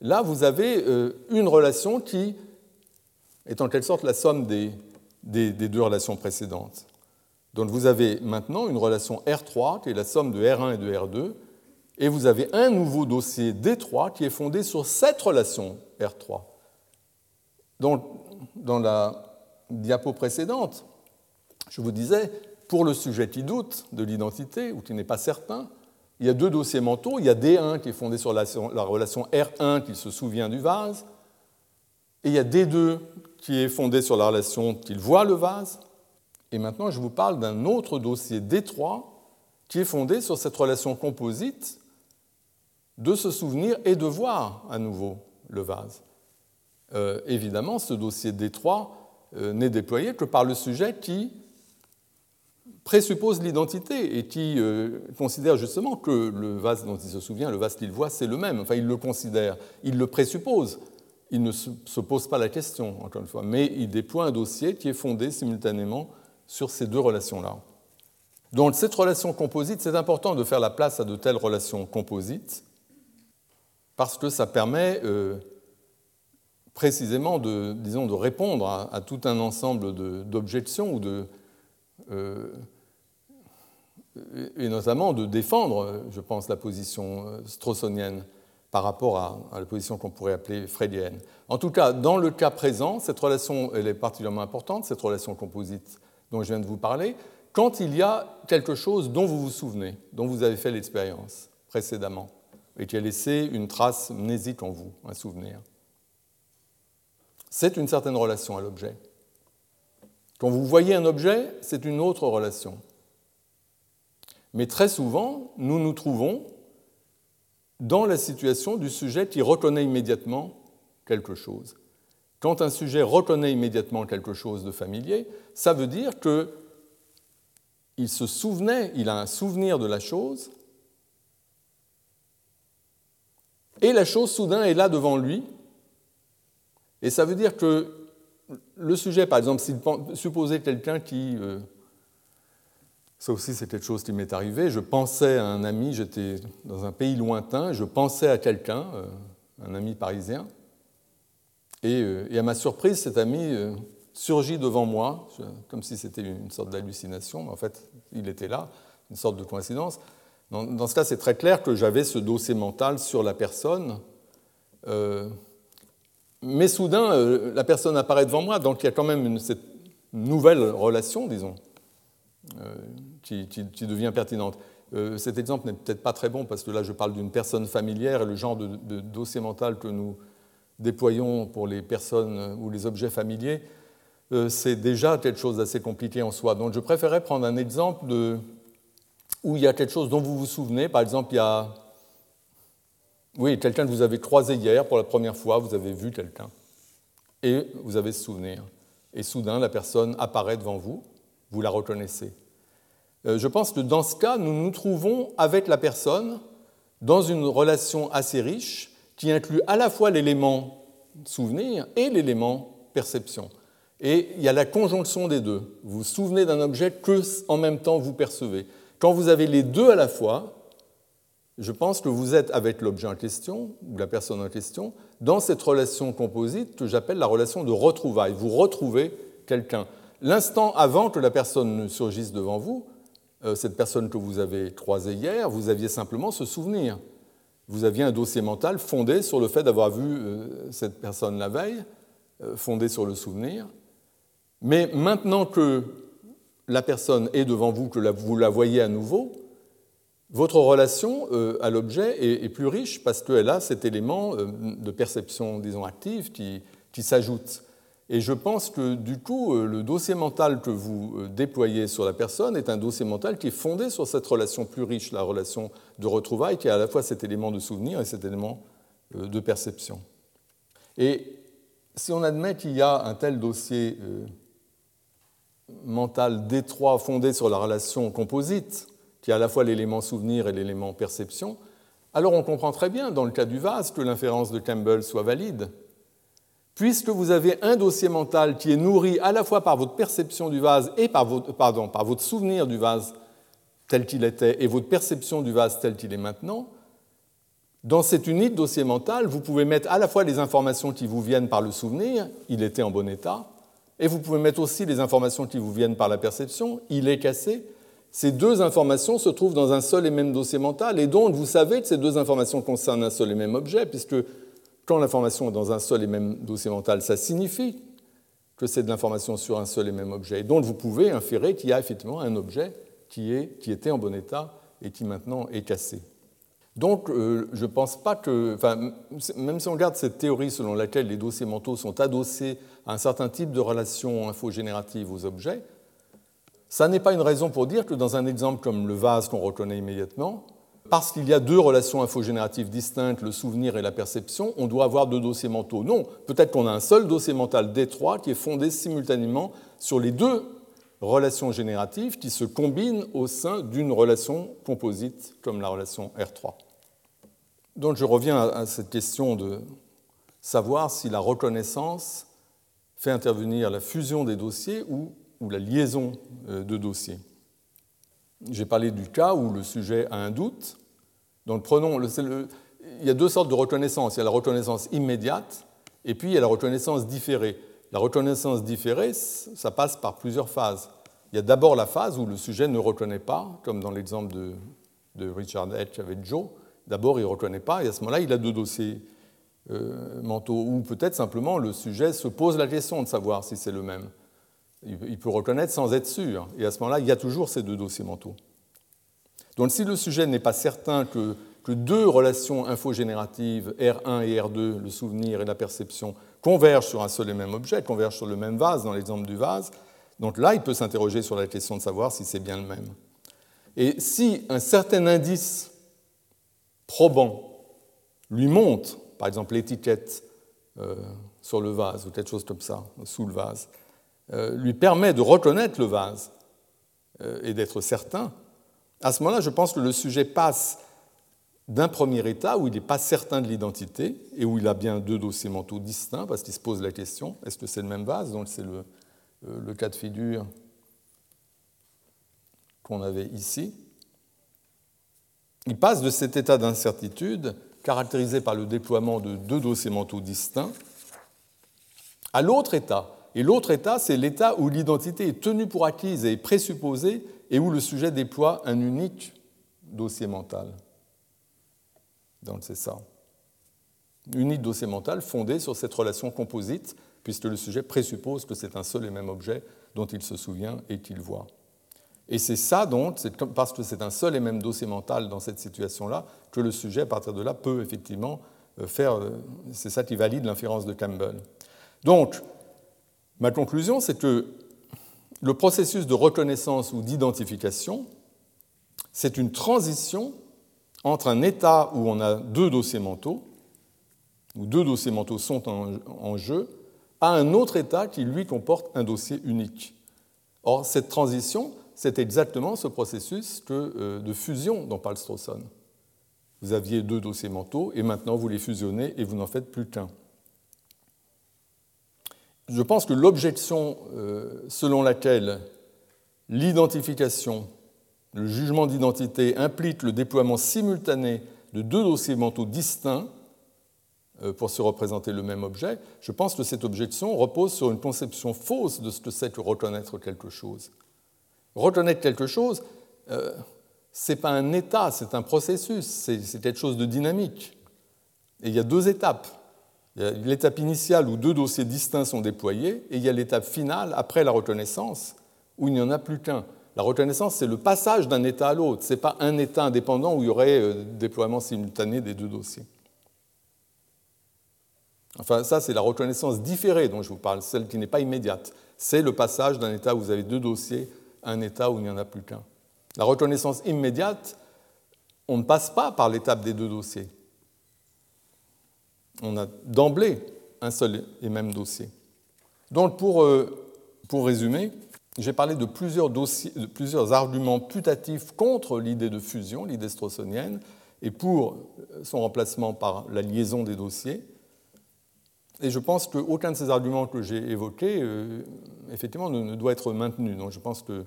Speaker 2: Là, vous avez euh, une relation qui est en quelque sorte la somme des, des deux relations précédentes. Donc vous avez maintenant une relation R3 qui est la somme de R1 et de R2, et vous avez un nouveau dossier D3 qui est fondé sur cette relation R3. Donc, dans la diapo précédente, je vous disais, pour le sujet qui doute de l'identité ou qui n'est pas certain, il y a deux dossiers mentaux. Il y a D1 qui est fondé sur la, la relation R1 qui se souvient du vase, et il y a D2 qui est fondé sur la relation qu'il voit le vase. Et maintenant, je vous parle d'un autre dossier D3 qui est fondé sur cette relation composite de se souvenir et de voir à nouveau le vase. Euh, évidemment, ce dossier D3 euh, n'est déployé que par le sujet qui présuppose l'identité et qui euh, considère justement que le vase dont il se souvient, le vase qu'il voit, c'est le même. Enfin, il le considère, il le présuppose. Il ne se pose pas la question, encore une fois, mais il déploie un dossier qui est fondé simultanément sur ces deux relations-là. Donc cette relation composite, c'est important de faire la place à de telles relations composites parce que ça permet euh, précisément de, disons, de répondre à, tout un ensemble d'objections ou de, euh, et notamment de défendre, je pense, la position euh, straussonienne par rapport à, la position qu'on pourrait appeler freudienne. En tout cas, dans le cas présent, cette relation elle est particulièrement importante, cette relation composite dont je viens de vous parler, quand il y a quelque chose dont vous vous souvenez, dont vous avez fait l'expérience précédemment et qui a laissé une trace mnésique en vous, un souvenir. C'est une certaine relation à l'objet. Quand vous voyez un objet, c'est une autre relation. Mais très souvent, nous nous trouvons dans la situation du sujet qui reconnaît immédiatement quelque chose. Quand un sujet reconnaît immédiatement quelque chose de familier, ça veut dire qu'il se souvenait, il a un souvenir de la chose, et la chose soudain est là devant lui. Et ça veut dire que le sujet, par exemple, s'il quelqu'un qui... Euh, ça aussi, c'est quelque chose qui m'est arrivé. Je pensais à un ami, j'étais dans un pays lointain, je pensais à quelqu'un, euh, un ami parisien. Euh, et, à ma surprise, cet ami surgit devant moi, comme si c'était une sorte d'hallucination, mais en fait, il était là, une sorte de coïncidence. Dans, ce cas, c'est très clair que j'avais ce dossier mental sur la personne. Euh, mais soudain, euh, la personne apparaît devant moi, donc il y a quand même cette nouvelle relation, disons, euh, qui, devient pertinente. cet exemple n'est peut-être pas très bon parce que là, je parle d'une personne familière et le genre de, dossier mental que nous déployons pour les personnes ou les objets familiers, c'est déjà quelque chose d'assez compliqué en soi. Donc je préférais prendre un exemple où il y a quelque chose dont vous vous souvenez. Par exemple, il y a oui, quelqu'un que vous avez croisé hier pour la première fois, vous avez vu quelqu'un, et vous avez ce souvenir. Et soudain, la personne apparaît devant vous, vous la reconnaissez. Euh, je pense que dans ce cas, nous nous trouvons avec la personne dans une relation assez riche qui inclut à la fois l'élément souvenir et l'élément perception. Et il y a la conjonction des deux. Vous vous souvenez d'un objet que en même temps vous percevez. Quand vous avez les deux à la fois, je pense que vous êtes avec l'objet en question, ou la personne en question, dans cette relation composite que j'appelle la relation de retrouvailles. Vous retrouvez quelqu'un. L'instant avant que la personne ne surgisse devant vous, cette personne que vous avez croisée hier, vous aviez simplement ce souvenir. Vous aviez un dossier mental fondé sur le fait d'avoir vu euh, cette personne la veille, euh, fondé sur le souvenir. Mais maintenant que la personne est devant vous, que vous la voyez à nouveau, votre relation euh, à l'objet est, plus riche parce qu'elle a cet élément euh, de perception, disons, active qui, qui s'ajoutent. Et je pense que du coup, euh, le dossier mental que vous euh, déployez sur la personne est un dossier mental qui est fondé sur cette relation plus riche, la relation de retrouvailles, qui a à la fois cet élément de souvenir et cet élément euh, de perception. Et si on admet qu'il y a un tel dossier mental détroit fondé sur la relation composite, qui a à la fois l'élément souvenir et l'élément perception, alors on comprend très bien, dans le cas du vase, que l'inférence de Campbell soit valide puisque vous avez un dossier mental qui est nourri à la fois par votre perception du vase et par votre, pardon, par votre souvenir du vase tel qu'il était et votre perception du vase tel qu'il est maintenant, dans cette unité dossier mental, vous pouvez mettre à la fois les informations qui vous viennent par le souvenir, il était en bon état, et vous pouvez mettre aussi les informations qui vous viennent par la perception, il est cassé. Ces deux informations se trouvent dans un seul et même dossier mental, et donc vous savez que ces deux informations concernent un seul et même objet, puisque quand l'information est dans un seul et même dossier mental, ça signifie que c'est de l'information sur un seul et même objet. Et donc vous pouvez inférer qu'il y a effectivement un objet qui, est, qui était en bon état et qui maintenant est cassé. Donc euh, je ne pense pas que, même si on regarde cette théorie selon laquelle les dossiers mentaux sont adossés à un certain type de relation infogénérative aux objets, ça n'est pas une raison pour dire que dans un exemple comme le vase qu'on reconnaît immédiatement, parce qu'il y a deux relations infogénératives distinctes, le souvenir et la perception, on doit avoir deux dossiers mentaux. Non, peut-être qu'on a un seul dossier mental D3 qui est fondé simultanément sur les deux relations génératives qui se combinent au sein d'une relation composite comme la relation R3. Donc je reviens à cette question de savoir si la reconnaissance fait intervenir la fusion des dossiers ou, la liaison euh, de dossiers. J'ai parlé du cas où le sujet a un doute, donc prenons, il y a deux sortes de reconnaissance. Il y a la reconnaissance immédiate et puis il y a la reconnaissance différée. La reconnaissance différée, ça passe par plusieurs phases. Il y a d'abord la phase où le sujet ne reconnaît pas, comme dans l'exemple de, Richard H. avec Joe. D'abord, il ne reconnaît pas et à ce moment-là, il a deux dossiers euh, mentaux. Ou peut-être simplement le sujet se pose la question de savoir si c'est le même. Il peut reconnaître sans être sûr. Et à ce moment-là, il y a toujours ces deux dossiers mentaux. Donc si le sujet n'est pas certain que, deux relations infogénératives, R1 et R2, le souvenir et la perception, convergent sur un seul et même objet, convergent sur le même vase, dans l'exemple du vase, donc là, il peut s'interroger sur la question de savoir si c'est bien le même. Et si un certain indice probant lui montre, par exemple l'étiquette euh, sur le vase ou quelque chose comme ça, sous le vase, euh, lui permet de reconnaître le vase euh, et d'être certain, à ce moment-là, je pense que le sujet passe d'un premier état où il n'est pas certain de l'identité et où il a bien deux dossiers mentaux distincts parce qu'il se pose la question est-ce que c'est le même vase? Donc c'est le, euh, le, cas de figure qu'on avait ici. Il passe de cet état d'incertitude, caractérisé par le déploiement de deux dossiers mentaux distincts, à l'autre état. Et l'autre état, c'est l'état où l'identité est tenue pour acquise et présupposée et où le sujet déploie un unique dossier mental. Donc c'est ça. Unique dossier mental fondé sur cette relation composite, puisque le sujet présuppose que c'est un seul et même objet dont il se souvient et qu'il voit. Et c'est ça donc, parce que c'est un seul et même dossier mental dans cette situation-là, que le sujet, à partir de là, peut effectivement euh, faire. Euh, c'est ça qui valide l'inférence de Campbell. Donc, ma conclusion, c'est que le processus de reconnaissance ou d'identification, c'est une transition entre un état où on a deux dossiers mentaux, où deux dossiers mentaux sont en, jeu, à un autre état qui, lui, comporte un dossier unique. Or, cette transition, c'est exactement ce processus euh, de fusion dont parle Strawson. Vous aviez deux dossiers mentaux et maintenant vous les fusionnez et vous n'en faites plus qu'un je pense que l'objection euh, selon laquelle l'identification, le jugement d'identité implique le déploiement simultané de deux dossiers mentaux distincts euh, pour se représenter le même objet, je pense que cette objection repose sur une conception fausse de ce que c'est que reconnaître quelque chose. Reconnaître quelque chose, euh, ce n'est pas un état, c'est un processus, c'est quelque chose de dynamique. Et il y a deux étapes. A l'étape initiale où deux dossiers distincts sont déployés, et il y a l'étape finale, après la reconnaissance, où il n'y en a plus qu'un. La reconnaissance, c'est le passage d'un état à l'autre. Ce n'est pas un état indépendant où il y aurait euh, déploiement simultané des deux dossiers. Enfin, ça, c'est la reconnaissance différée dont je vous parle, celle qui n'est pas immédiate. C'est le passage d'un état où vous avez deux dossiers à un état où il n'y en a plus qu'un. La reconnaissance immédiate, on ne passe pas par l'étape des deux dossiers. On a d'emblée un seul et même dossier. Donc, pour, euh, pour résumer, j'ai parlé de plusieurs, dossiers, de plusieurs arguments putatifs contre l'idée de fusion, l'idée strossonienne, et pour son remplacement par la liaison des dossiers. Et je pense qu'aucun de ces arguments que j'ai évoqués, euh, effectivement, ne, doit être maintenu. Donc je pense qu'il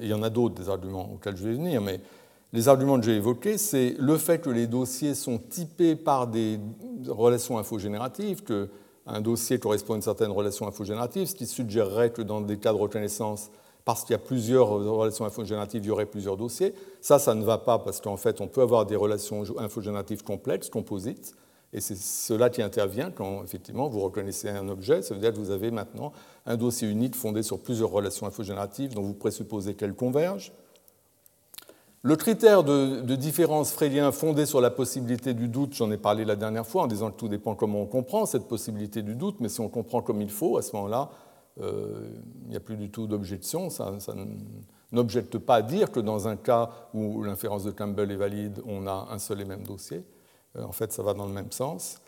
Speaker 2: y en a d'autres des arguments auxquels je vais venir, mais les arguments que j'ai évoqués, c'est le fait que les dossiers sont typés par des relations infogénératives, qu'un dossier correspond à une certaine relation infogénérative, ce qui suggérerait que dans des cas de reconnaissance, parce qu'il y a plusieurs relations infogénératives, il y aurait plusieurs dossiers. Ça, ça ne va pas parce qu'en fait, on peut avoir des relations infogénératives complexes, composites, et c'est cela qui intervient quand effectivement vous reconnaissez un objet. Ça veut dire que vous avez maintenant un dossier unique fondé sur plusieurs relations infogénératives dont vous présupposez qu'elles convergent. Le critère de, différence freylien fondé sur la possibilité du doute, j'en ai parlé la dernière fois en disant que tout dépend comment on comprend cette possibilité du doute, mais si on comprend comme il faut, à ce moment-là, euh, il n'y a plus du tout d'objection. Ça, ça n'objecte pas à dire que dans un cas où l'inférence de Campbell est valide, on a un seul et même dossier. Euh, en fait, ça va dans le même sens.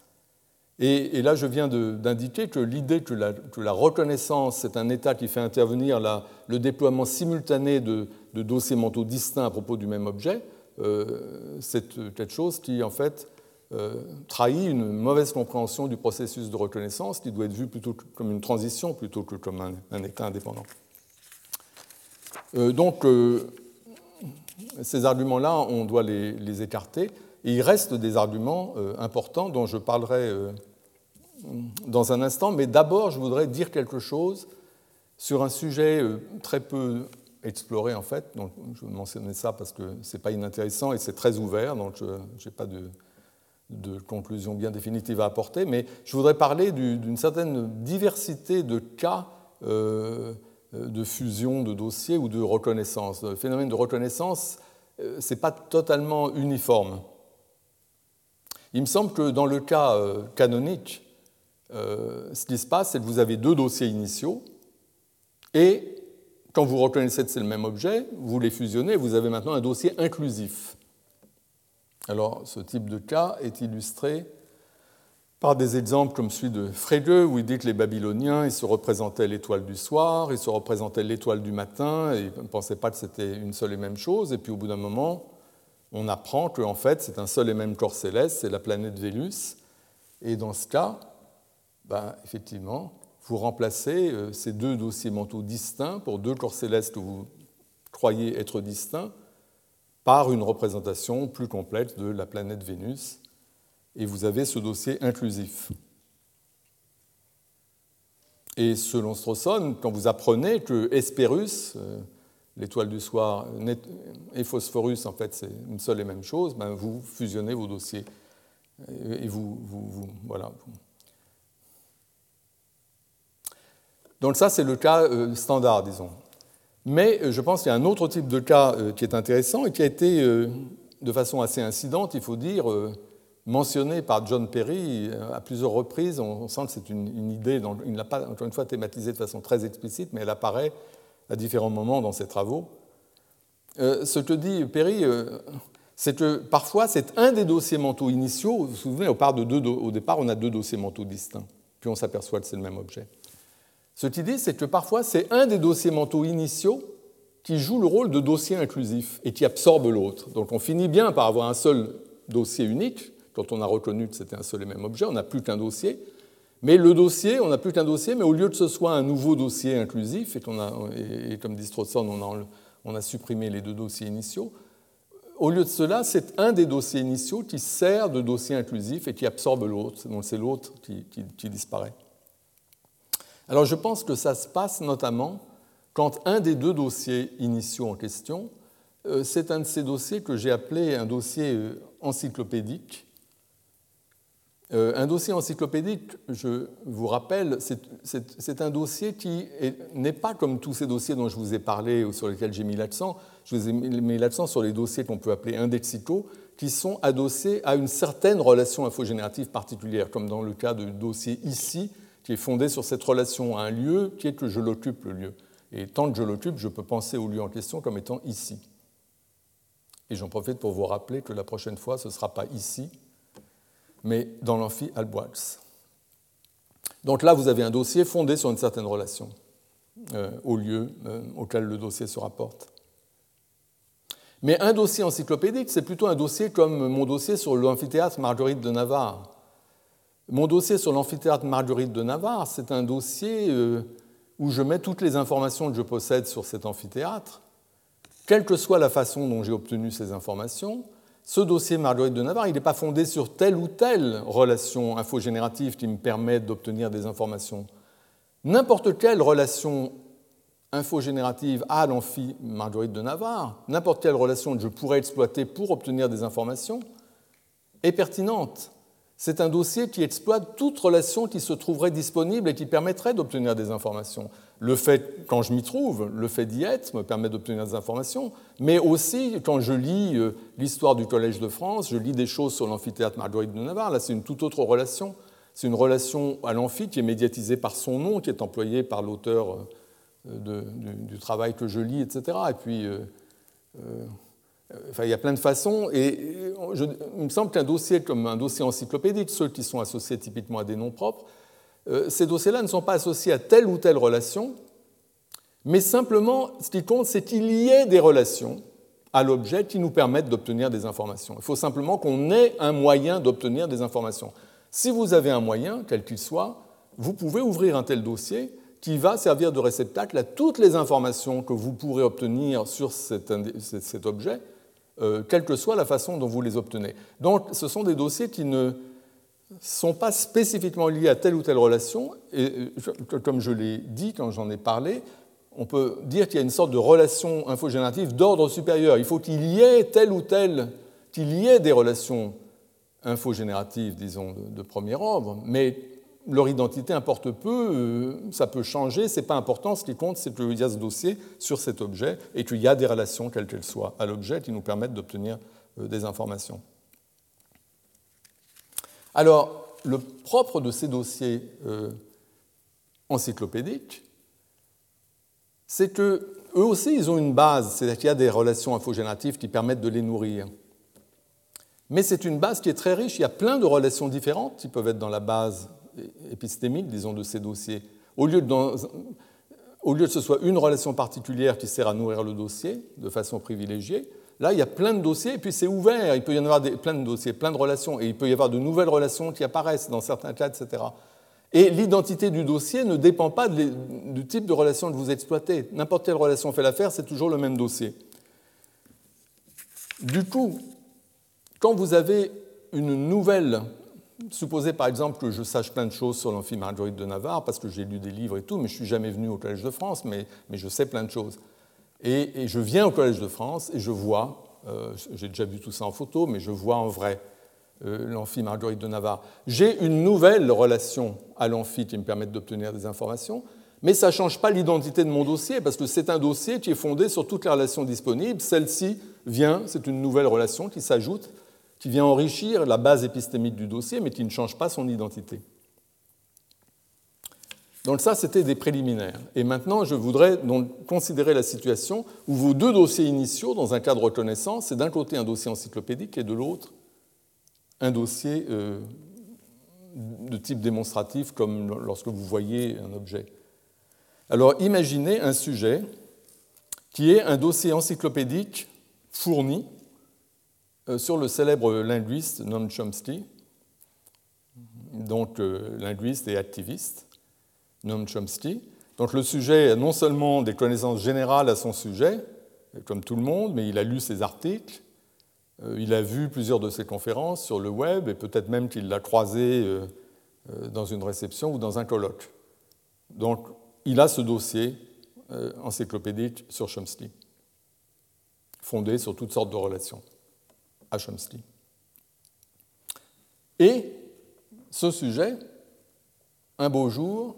Speaker 2: Et, là, je viens d'indiquer que l'idée que la, reconnaissance, c'est un état qui fait intervenir le déploiement simultané de, dossiers mentaux distincts à propos du même objet, euh, c'est quelque chose qui, en fait, euh, trahit une mauvaise compréhension du processus de reconnaissance qui doit être vu plutôt comme une transition plutôt que comme un, état indépendant. donc, ces arguments-là, on doit les écarter il reste des arguments euh, importants dont je parlerai euh, dans un instant, mais d'abord je voudrais dire quelque chose sur un sujet euh, très peu exploré en fait. Donc, je mentionner ça parce que ce n'est pas inintéressant et c'est très ouvert, donc je n'ai pas de, conclusion bien définitive à apporter, mais je voudrais parler d'une certaine diversité de cas de fusion de dossiers ou de reconnaissance. Le phénomène de reconnaissance, ce n'est pas totalement uniforme. Il me semble que dans le cas euh, canonique, euh, ce qui se passe, c'est que vous avez deux dossiers initiaux, et quand vous reconnaissez que c'est le même objet, vous les fusionnez, vous avez maintenant un dossier inclusif. Alors, ce type de cas est illustré par des exemples comme celui de Frege, où il dit que les Babyloniens ils se représentaient l'étoile du soir, ils se représentaient l'étoile du matin, et ils ne pensaient pas que c'était une seule et même chose, et puis au bout d'un moment, on apprend qu'en fait, c'est un seul et même corps céleste, c'est la planète Vénus. Et dans ce cas, ben, effectivement, vous remplacez euh, ces deux dossiers mentaux distincts pour deux corps célestes que vous croyez être distincts par une représentation plus complète de la planète Vénus. Et vous avez ce dossier inclusif. Et selon Strawson, quand vous apprenez que Hespérus, euh, l'étoile du soir et Phosphorus, en fait, c'est une seule et même chose, ben vous fusionnez vos dossiers. Et vous, voilà. Donc ça, c'est le cas euh, standard, disons. Mais euh, je pense qu'il y a un autre type de cas euh, qui est intéressant et qui a été, de façon assez incidente, il faut dire, mentionné par John Perry à plusieurs reprises. On sent que c'est une, idée, il ne l'a pas, encore une fois, thématisée de façon très explicite, mais elle apparaît à différents moments dans ses travaux. Euh, ce que dit Perry, euh, c'est que parfois c'est un des dossiers mentaux initiaux. Vous vous souvenez, au, départ, on a deux dossiers mentaux distincts, puis on s'aperçoit que c'est le même objet. Ce qu'il dit, c'est que parfois c'est un des dossiers mentaux initiaux qui joue le rôle de dossier inclusif et qui absorbe l'autre. Donc on finit bien par avoir un seul dossier unique. Quand on a reconnu que c'était un seul et même objet, on n'a plus qu'un dossier. Mais le dossier, on n'a plus qu'un dossier, mais au lieu que ce soit un nouveau dossier inclusif, et, comme dit Strawson, on a, supprimé les deux dossiers initiaux, au lieu de cela, c'est un des dossiers initiaux qui sert de dossier inclusif et qui absorbe l'autre, donc c'est l'autre qui, disparaît. Alors je pense que ça se passe notamment quand un des deux dossiers initiaux en question, euh, c'est un de ces dossiers que j'ai appelé un dossier euh, un dossier encyclopédique, je vous rappelle, c'est un dossier qui n'est pas comme tous ces dossiers dont je vous ai parlé ou sur lesquels j'ai mis l'accent. Je vous ai mis l'accent sur les dossiers qu'on peut appeler indexicaux, qui sont adossés à une certaine relation infogénérative particulière, comme dans le cas du dossier ici, qui est fondé sur cette relation à un lieu qui est que je l'occupe, le lieu. Et tant que je l'occupe, je peux penser au lieu en question comme étant ici. Et j'en profite pour vous rappeler que la prochaine fois, ce ne sera pas ici, mais dans l'amphi Alboix. Donc là, vous avez un dossier fondé sur une certaine relation euh, au lieu euh, auquel le dossier se rapporte. Mais un dossier encyclopédique, c'est plutôt un dossier comme mon dossier sur l'amphithéâtre Marguerite de Navarre. Mon dossier sur l'amphithéâtre Marguerite de Navarre, c'est un dossier euh, où je mets toutes les informations que je possède sur cet amphithéâtre, quelle que soit la façon dont j'ai obtenu ces informations. Ce dossier Marguerite de Navarre, il n'est pas fondé sur telle ou telle relation infogénérative qui me permet d'obtenir des informations. N'importe quelle relation infogénérative à l'amphi Marguerite de Navarre, n'importe quelle relation que je pourrais exploiter pour obtenir des informations, est pertinente. C'est un dossier qui exploite toute relation qui se trouverait disponible et qui permettrait d'obtenir des informations. Le fait, quand je m'y trouve, le fait d'y être me permet d'obtenir des informations, mais aussi quand je lis euh, l'histoire du Collège de France, je lis des choses sur l'amphithéâtre Marguerite de Navarre, là c'est une toute autre relation. C'est une relation à l'amphi qui est médiatisée par son nom, qui est employé par l'auteur euh, du, travail que je lis, etc. Et puis, euh, il y a plein de façons. Et il me semble qu'un dossier comme un dossier encyclopédique, ceux qui sont associés typiquement à des noms propres, ces dossiers-là ne sont pas associés à telle ou telle relation, mais simplement, ce qui compte, c'est qu'il y ait des relations à l'objet qui nous permettent d'obtenir des informations. Il faut simplement qu'on ait un moyen d'obtenir des informations. Si vous avez un moyen, quel qu'il soit, vous pouvez ouvrir un tel dossier qui va servir de réceptacle à toutes les informations que vous pourrez obtenir sur cet, objet, euh, quelle que soit la façon dont vous les obtenez. Donc ce sont des dossiers qui ne sont pas spécifiquement liés à telle ou telle relation, et euh, comme je l'ai dit quand j'en ai parlé, on peut dire qu'il y a une sorte de relation infogénérative d'ordre supérieur. Il faut qu'il y ait telle ou telle, qu'il y ait des relations infogénératives, disons, de, premier ordre, mais leur identité importe peu, euh, ça peut changer, ce n'est pas important, ce qui compte c'est qu'il y a ce dossier sur cet objet et qu'il y a des relations, quelles qu'elles soient, à l'objet qui nous permettent d'obtenir euh, des informations. Alors, le propre de ces dossiers euh, encyclopédiques, c'est qu'eux aussi, ils ont une base, c'est-à-dire qu'il y a des relations infogénératives qui permettent de les nourrir. Mais c'est une base qui est très riche, il y a plein de relations différentes qui peuvent être dans la base épistémique, disons, de ces dossiers. Au lieu que ce soit une relation particulière qui sert à nourrir le dossier de façon privilégiée, là, il y a plein de dossiers, et puis c'est ouvert, il peut y en avoir plein de dossiers, plein de relations, et il peut y avoir de nouvelles relations qui apparaissent dans certains cas, etc. Et l'identité du dossier ne dépend pas du type de relation que vous exploitez. N'importe quelle relation fait l'affaire, c'est toujours le même dossier. Du coup, quand vous avez une nouvelle supposez par exemple que je sache plein de choses sur l'amphi Marguerite de Navarre, parce que j'ai lu des livres et tout, mais je ne suis jamais venu au Collège de France, mais je sais plein de choses. Et, je viens au Collège de France et je vois, euh, j'ai déjà vu tout ça en photo, mais je vois en vrai euh, l'amphi Marguerite de Navarre. J'ai une nouvelle relation à l'amphi qui me permet d'obtenir des informations, mais ça ne change pas l'identité de mon dossier, parce que c'est un dossier qui est fondé sur toutes les relations disponibles. Celle-ci vient, c'est une nouvelle relation qui s'ajoute qui vient enrichir la base épistémique du dossier, mais qui ne change pas son identité. Donc ça, c'était des préliminaires. Et maintenant, je voudrais considérer la situation où vos deux dossiers initiaux, dans un cas de reconnaissance, c'est d'un côté un dossier encyclopédique et de l'autre un dossier euh, de type démonstratif, comme lorsque vous voyez un objet. Alors imaginez un sujet qui est un dossier encyclopédique fourni euh, sur le célèbre linguiste Noam Chomsky, donc euh, linguiste et activiste, Noam Chomsky. Donc le sujet a non seulement des connaissances générales à son sujet, comme tout le monde, mais il a lu ses articles, euh, il a vu plusieurs de ses conférences sur le web, et peut-être même qu'il l'a croisé dans une réception ou dans un colloque. Donc il a ce dossier encyclopédique sur Chomsky, fondé sur toutes sortes de relations. Et ce sujet, un beau jour,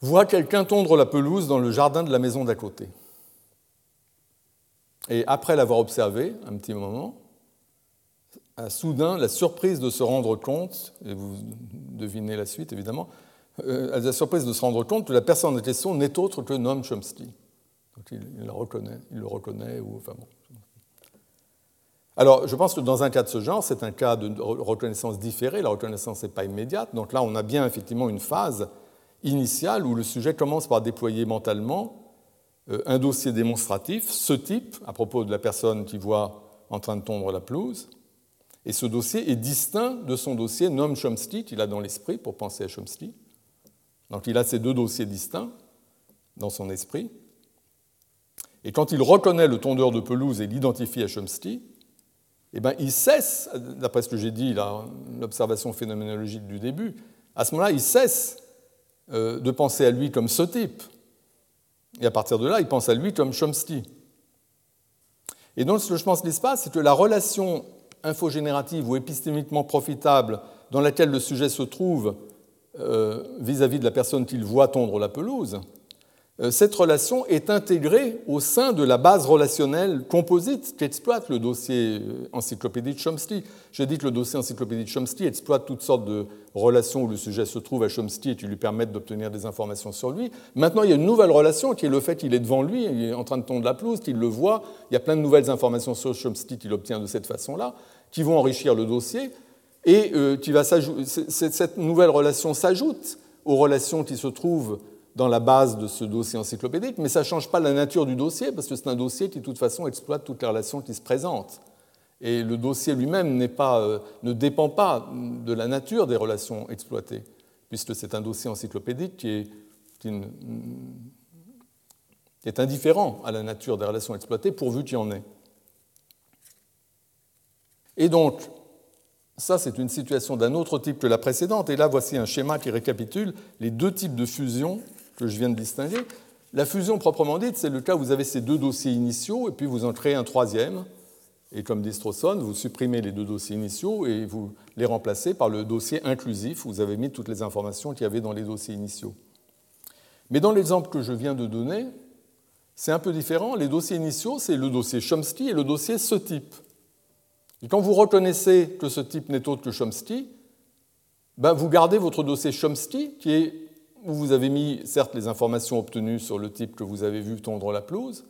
Speaker 2: voit quelqu'un tondre la pelouse dans le jardin de la maison d'à côté. Et après l'avoir observé un petit moment, a soudain la surprise de se rendre compte, et vous devinez la suite évidemment, euh, la surprise de se rendre compte que la personne en question n'est autre que Noam Chomsky. Donc il, il, reconnaît, il le reconnaît, ou enfin bon. Alors, je pense que dans un cas de ce genre, c'est un cas de reconnaissance différée. La reconnaissance n'est pas immédiate. Donc là, on a bien effectivement une phase initiale où le sujet commence par déployer mentalement euh, un dossier démonstratif, ce type, à propos de la personne qui voit en train de tondre la pelouse. Et ce dossier est distinct de son dossier Noam Chomsky qu'il a dans l'esprit pour penser à Chomsky. Donc il a ces deux dossiers distincts dans son esprit. Et quand il reconnaît le tondeur de pelouse et l'identifie à Chomsky, eh bien, il cesse, d'après ce que j'ai dit, l'observation phénoménologique du début, à ce moment-là, il cesse euh, de penser à lui comme ce type. Et à partir de là, il pense à lui comme Chomsky. Et donc, ce que je pense qu'il se passe, c'est que la relation infogénérative ou épistémiquement profitable dans laquelle le sujet se trouve euh, vis-à-vis -vis de la personne qu'il voit tondre la pelouse, euh, cette relation est intégrée au sein de la base relationnelle composite qu'exploite le dossier euh, encyclopédie de Chomsky. J'ai dit que le dossier encyclopédie de Chomsky exploite toutes sortes de relations où le sujet se trouve à Chomsky et qui lui permettent d'obtenir des informations sur lui. Maintenant, il y a une nouvelle relation qui est le fait qu'il est devant lui, il est en train de tondre la pelouse, qu'il le voit. Il y a plein de nouvelles informations sur Chomsky qu'il obtient de cette façon-là, qui vont enrichir le dossier. Et euh, qui va cette nouvelle relation s'ajoute aux relations qui se trouvent dans la base de ce dossier encyclopédique, mais ça ne change pas la nature du dossier, parce que c'est un dossier qui, de toute façon, exploite toutes les relations qui se présentent. Et le dossier lui-même euh, ne dépend pas de la nature des relations exploitées, puisque c'est un dossier encyclopédique qui est, qui est indifférent à la nature des relations exploitées, pourvu qu'il y en ait. Et donc, ça, c'est une situation d'un autre type que la précédente. Et là, voici un schéma qui récapitule les deux types de fusion que je viens de distinguer. La fusion proprement dite, c'est le cas où vous avez ces deux dossiers initiaux et puis vous en créez un troisième. Et comme dit Strawson, vous supprimez les deux dossiers initiaux et vous les remplacez par le dossier inclusif où vous avez mis toutes les informations qu'il y avait dans les dossiers initiaux. Mais dans l'exemple que je viens de donner, c'est un peu différent. Les dossiers initiaux, c'est le dossier Chomsky et le dossier ce type. Et quand vous reconnaissez que ce type n'est autre que Chomsky, ben vous gardez votre dossier Chomsky qui est où vous avez mis certes les informations obtenues sur le type que vous avez vu tondre la pelouse,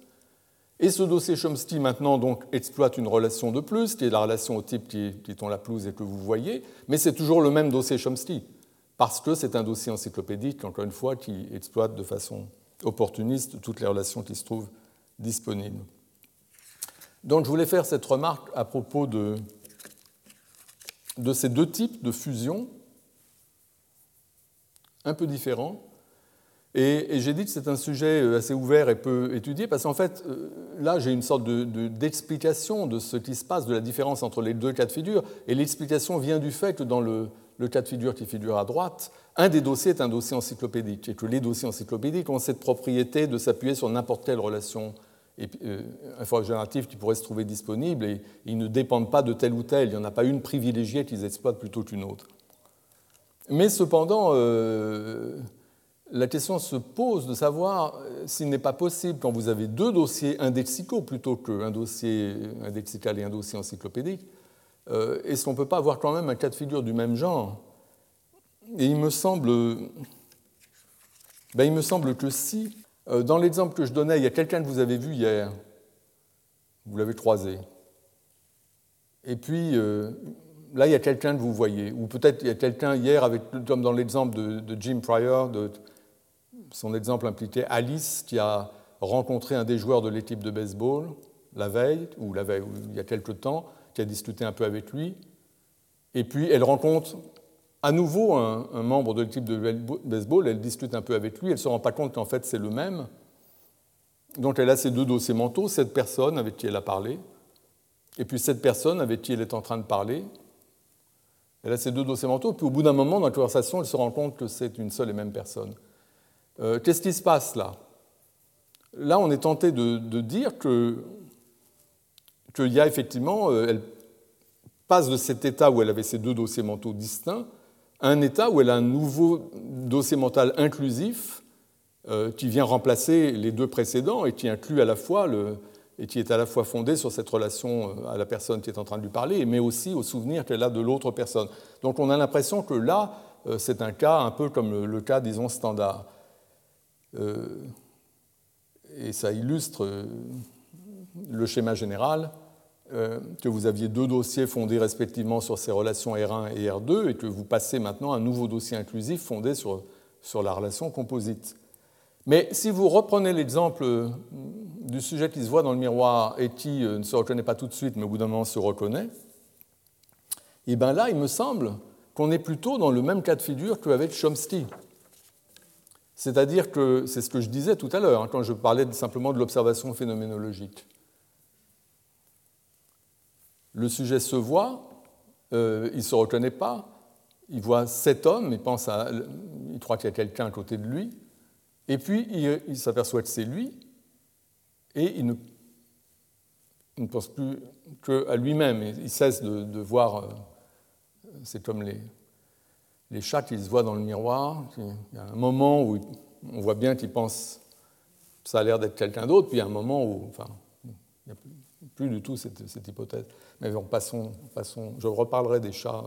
Speaker 2: et ce dossier Chomsky maintenant donc exploite une relation de plus, qui est la relation au type qui, qui tond la pelouse et que vous voyez, mais c'est toujours le même dossier Chomsky, parce que c'est un dossier encyclopédique, encore une fois, qui exploite de façon opportuniste toutes les relations qui se trouvent disponibles. Donc je voulais faire cette remarque à propos de, de ces deux types de fusion un peu différent. Et, j'ai dit que c'est un sujet euh, assez ouvert et peu étudié, parce qu'en fait, euh, là, j'ai une sorte d'explication de, ce qui se passe, de la différence entre les deux cas de figure. Et l'explication vient du fait que dans le, cas de figure qui figure à droite, un des dossiers est un dossier encyclopédique, et que les dossiers encyclopédiques ont cette propriété de s'appuyer sur n'importe quelle relation euh, infogénérative qui pourrait se trouver disponible, et ils ne dépendent pas de tel ou tel. Il n'y en a pas une privilégiée qu'ils exploitent plutôt qu'une autre. Mais cependant, euh, la question se pose de savoir euh, s'il n'est pas possible, quand vous avez deux dossiers indexicaux plutôt qu'un dossier indexical et un dossier encyclopédique, euh, est-ce qu'on ne peut pas avoir quand même un cas de figure du même genre? Et il me semble, ben, il me semble que si, dans l'exemple que je donnais, il y a quelqu'un que vous avez vu hier, vous l'avez croisé, et puis là, il y a quelqu'un que vous voyez, ou peut-être il y a quelqu'un hier, comme dans l'exemple de, Jim Pryor, son exemple impliquait Alice qui a rencontré un des joueurs de l'équipe de baseball la veille, ou la veille, il y a quelque temps, qui a discuté un peu avec lui, et puis elle rencontre à nouveau un, un membre de l'équipe de baseball, elle discute un peu avec lui, elle ne se rend pas compte qu'en fait c'est le même. Donc elle a ces deux dossiers mentaux, cette personne avec qui elle a parlé, et puis cette personne avec qui elle est en train de parler, elle a ces deux dossiers mentaux, puis au bout d'un moment, dans la conversation, elle se rend compte que c'est une seule et même personne. Euh, qu'est-ce qui se passe là? Là, on est tenté de, dire qu'il y a effectivement, euh, passe de cet état où elle avait ses deux dossiers mentaux distincts à un état où elle a un nouveau dossier mental inclusif euh, qui vient remplacer les deux précédents et qui inclut à la fois le, et qui est à la fois fondé sur cette relation euh, à la personne qui est en train de lui parler, mais aussi au souvenir qu'elle a de l'autre personne. Donc on a l'impression que là, euh, c'est un cas un peu comme le, cas, disons, standard. et ça illustre le schéma général que vous aviez deux dossiers fondés respectivement sur ces relations R1 et R2 et que vous passez maintenant un nouveau dossier inclusif fondé sur, sur la relation composite. Mais si vous reprenez l'exemple du sujet qui se voit dans le miroir et qui euh, ne se reconnaît pas tout de suite, mais au bout d'un moment se reconnaît, et eh bien là, il me semble qu'on est plutôt dans le même cas de figure qu'avec Chomsky. C'est-à-dire que c'est ce que je disais tout à l'heure, hein, quand je parlais simplement de l'observation phénoménologique. Le sujet se voit, euh, il ne se reconnaît pas, il voit cet homme, il, pense à, il croit qu'il y a quelqu'un à côté de lui, et puis, il, s'aperçoit que c'est lui, et il ne, pense plus qu'à lui-même. Il cesse de, voir. Euh, c'est comme les, les chats qui se voient dans le miroir. Il y a un moment où on voit bien qu'il pense ça a l'air d'être quelqu'un d'autre, puis il y a un moment où. Enfin, il n'y a plus, du tout cette, hypothèse. Mais passons, passons, je reparlerai des chats,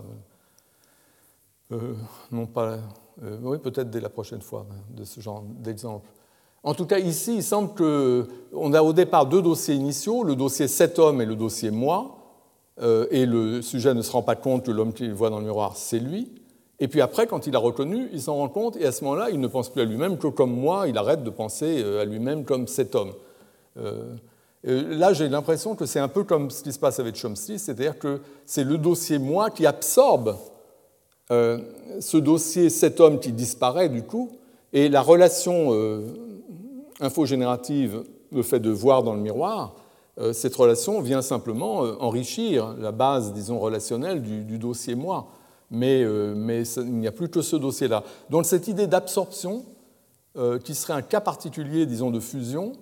Speaker 2: euh, euh, non pas euh, oui, peut-être dès la prochaine fois, hein, de ce genre d'exemple. En tout cas, ici, il semble qu'on a au départ deux dossiers initiaux, le dossier cet homme et le dossier moi, euh, et le sujet ne se rend pas compte que l'homme qu'il voit dans le miroir, c'est lui. Et puis après, quand il a reconnu, il s'en rend compte, et à ce moment-là, il ne pense plus à lui-même que comme moi, il arrête de penser euh, à lui-même comme cet homme. là, j'ai l'impression que c'est un peu comme ce qui se passe avec Chomsky, c'est-à-dire que c'est le dossier moi qui absorbe euh, ce dossier, cet homme qui disparaît du coup, et la relation euh, infogénérative, le fait de voir dans le miroir, euh, cette relation vient simplement enrichir la base, disons, relationnelle du, dossier moi. Mais, mais il n'y a plus que ce dossier-là. Donc cette idée d'absorption, qui serait un cas particulier, disons, de fusion,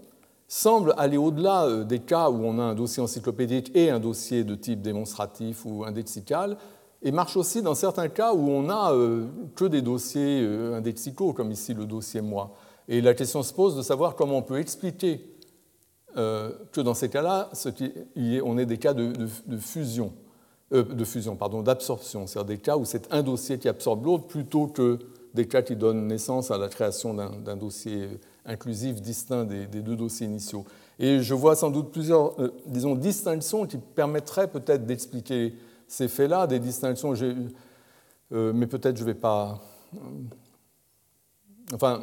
Speaker 2: semble aller au-delà des cas où on a un dossier encyclopédique et un dossier de type démonstratif ou indexical, et marche aussi dans certains cas où on n'a euh, que des dossiers euh, indexicaux, comme ici le dossier moi. Et la question se pose de savoir comment on peut expliquer euh, que dans ces cas-là, on ait des cas de, fusion, de fusion, pardon, d'absorption, c'est-à-dire des cas où c'est un dossier qui absorbe l'autre plutôt que des cas qui donnent naissance à la création d'un dossier inclusif distinct des, deux dossiers initiaux. Et je vois sans doute plusieurs, disons, distinctions qui permettraient peut-être d'expliquer ces faits-là, des distinctions, euh, mais peut-être je ne vais pas. Euh, enfin,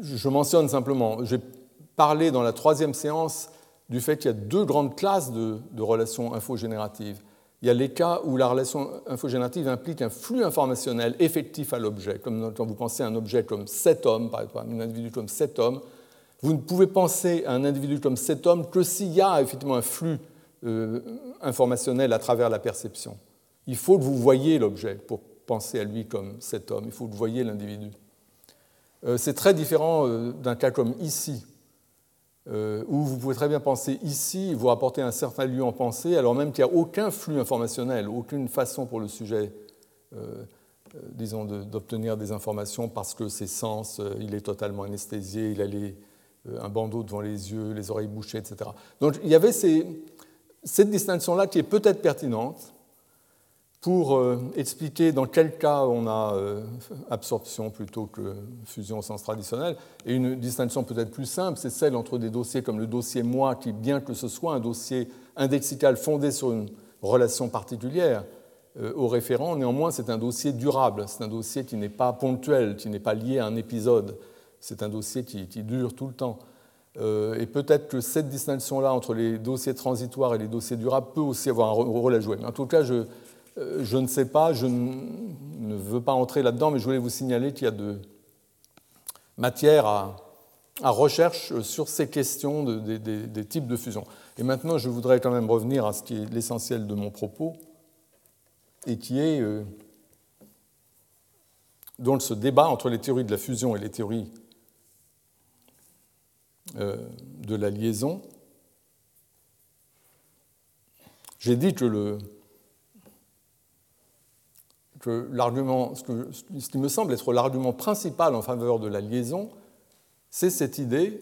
Speaker 2: je mentionne simplement, j'ai parlé dans la troisième séance du fait qu'il y a deux grandes classes de, relations infogénératives. Il y a les cas où la relation infogénérative implique un flux informationnel effectif à l'objet, comme quand vous pensez à un objet comme cet homme, par exemple, un individu comme cet homme, vous ne pouvez penser à un individu comme cet homme que s'il y a effectivement un flux euh, informationnel à travers la perception. Il faut que vous voyez l'objet pour penser à lui comme cet homme, il faut que vous voyez l'individu. Euh, c'est très différent euh, d'un cas comme ici, où vous pouvez très bien penser ici, vous rapporter un certain lieu en pensée, alors même qu'il n'y a aucun flux informationnel, aucune façon pour le sujet, disons, d'obtenir des informations parce que ses sens, il est totalement anesthésié, il a un bandeau devant les yeux, les oreilles bouchées, etc. Donc il y avait ces, cette distinction-là qui est peut-être pertinente pour euh, expliquer dans quel cas on a euh, absorption plutôt que fusion au sens traditionnel. Et une distinction peut-être plus simple, c'est celle entre des dossiers comme le dossier moi, qui, bien que ce soit un dossier indexical fondé sur une relation particulière euh, au référent, néanmoins c'est un dossier durable, c'est un dossier qui n'est pas ponctuel, qui n'est pas lié à un épisode, c'est un dossier qui dure tout le temps. Euh, et peut-être que cette distinction-là entre les dossiers transitoires et les dossiers durables peut aussi avoir un rôle à jouer. Mais en tout cas, je, euh, ne sais pas, je ne veux pas entrer là-dedans, mais je voulais vous signaler qu'il y a de matière à, à recherche sur ces questions de, des types de fusion. Et maintenant, je voudrais quand même revenir à ce qui est l'essentiel de mon propos, et qui est euh, ce débat entre les théories de la fusion et les théories de la liaison, j'ai dit que le, que l'argument, ce, qui me semble être l'argument principal en faveur de la liaison, c'est cette idée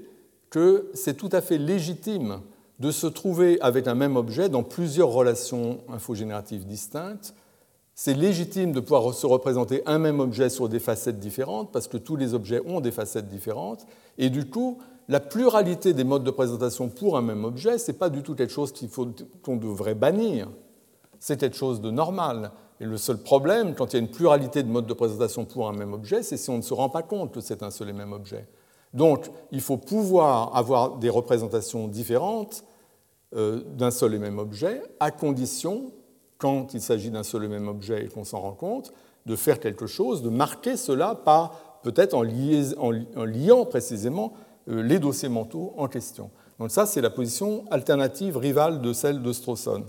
Speaker 2: que c'est tout à fait légitime de se trouver avec un même objet dans plusieurs relations infogénératives distinctes. C'est légitime de pouvoir se représenter un même objet sur des facettes différentes, parce que tous les objets ont des facettes différentes. Et du coup, la pluralité des modes de présentation pour un même objet, ce n'est pas du tout quelque chose qu'on devrait bannir. C'est quelque chose de normal. Et le seul problème, quand il y a une pluralité de modes de présentation pour un même objet, c'est si on ne se rend pas compte que c'est un seul et même objet. Donc, il faut pouvoir avoir des représentations différentes euh, d'un seul et même objet, à condition, quand il s'agit d'un seul et même objet et qu'on s'en rend compte, de faire quelque chose, de marquer cela par peut-être en, liant précisément les dossiers mentaux en question. Donc ça, c'est la position alternative rivale de celle de Strawson.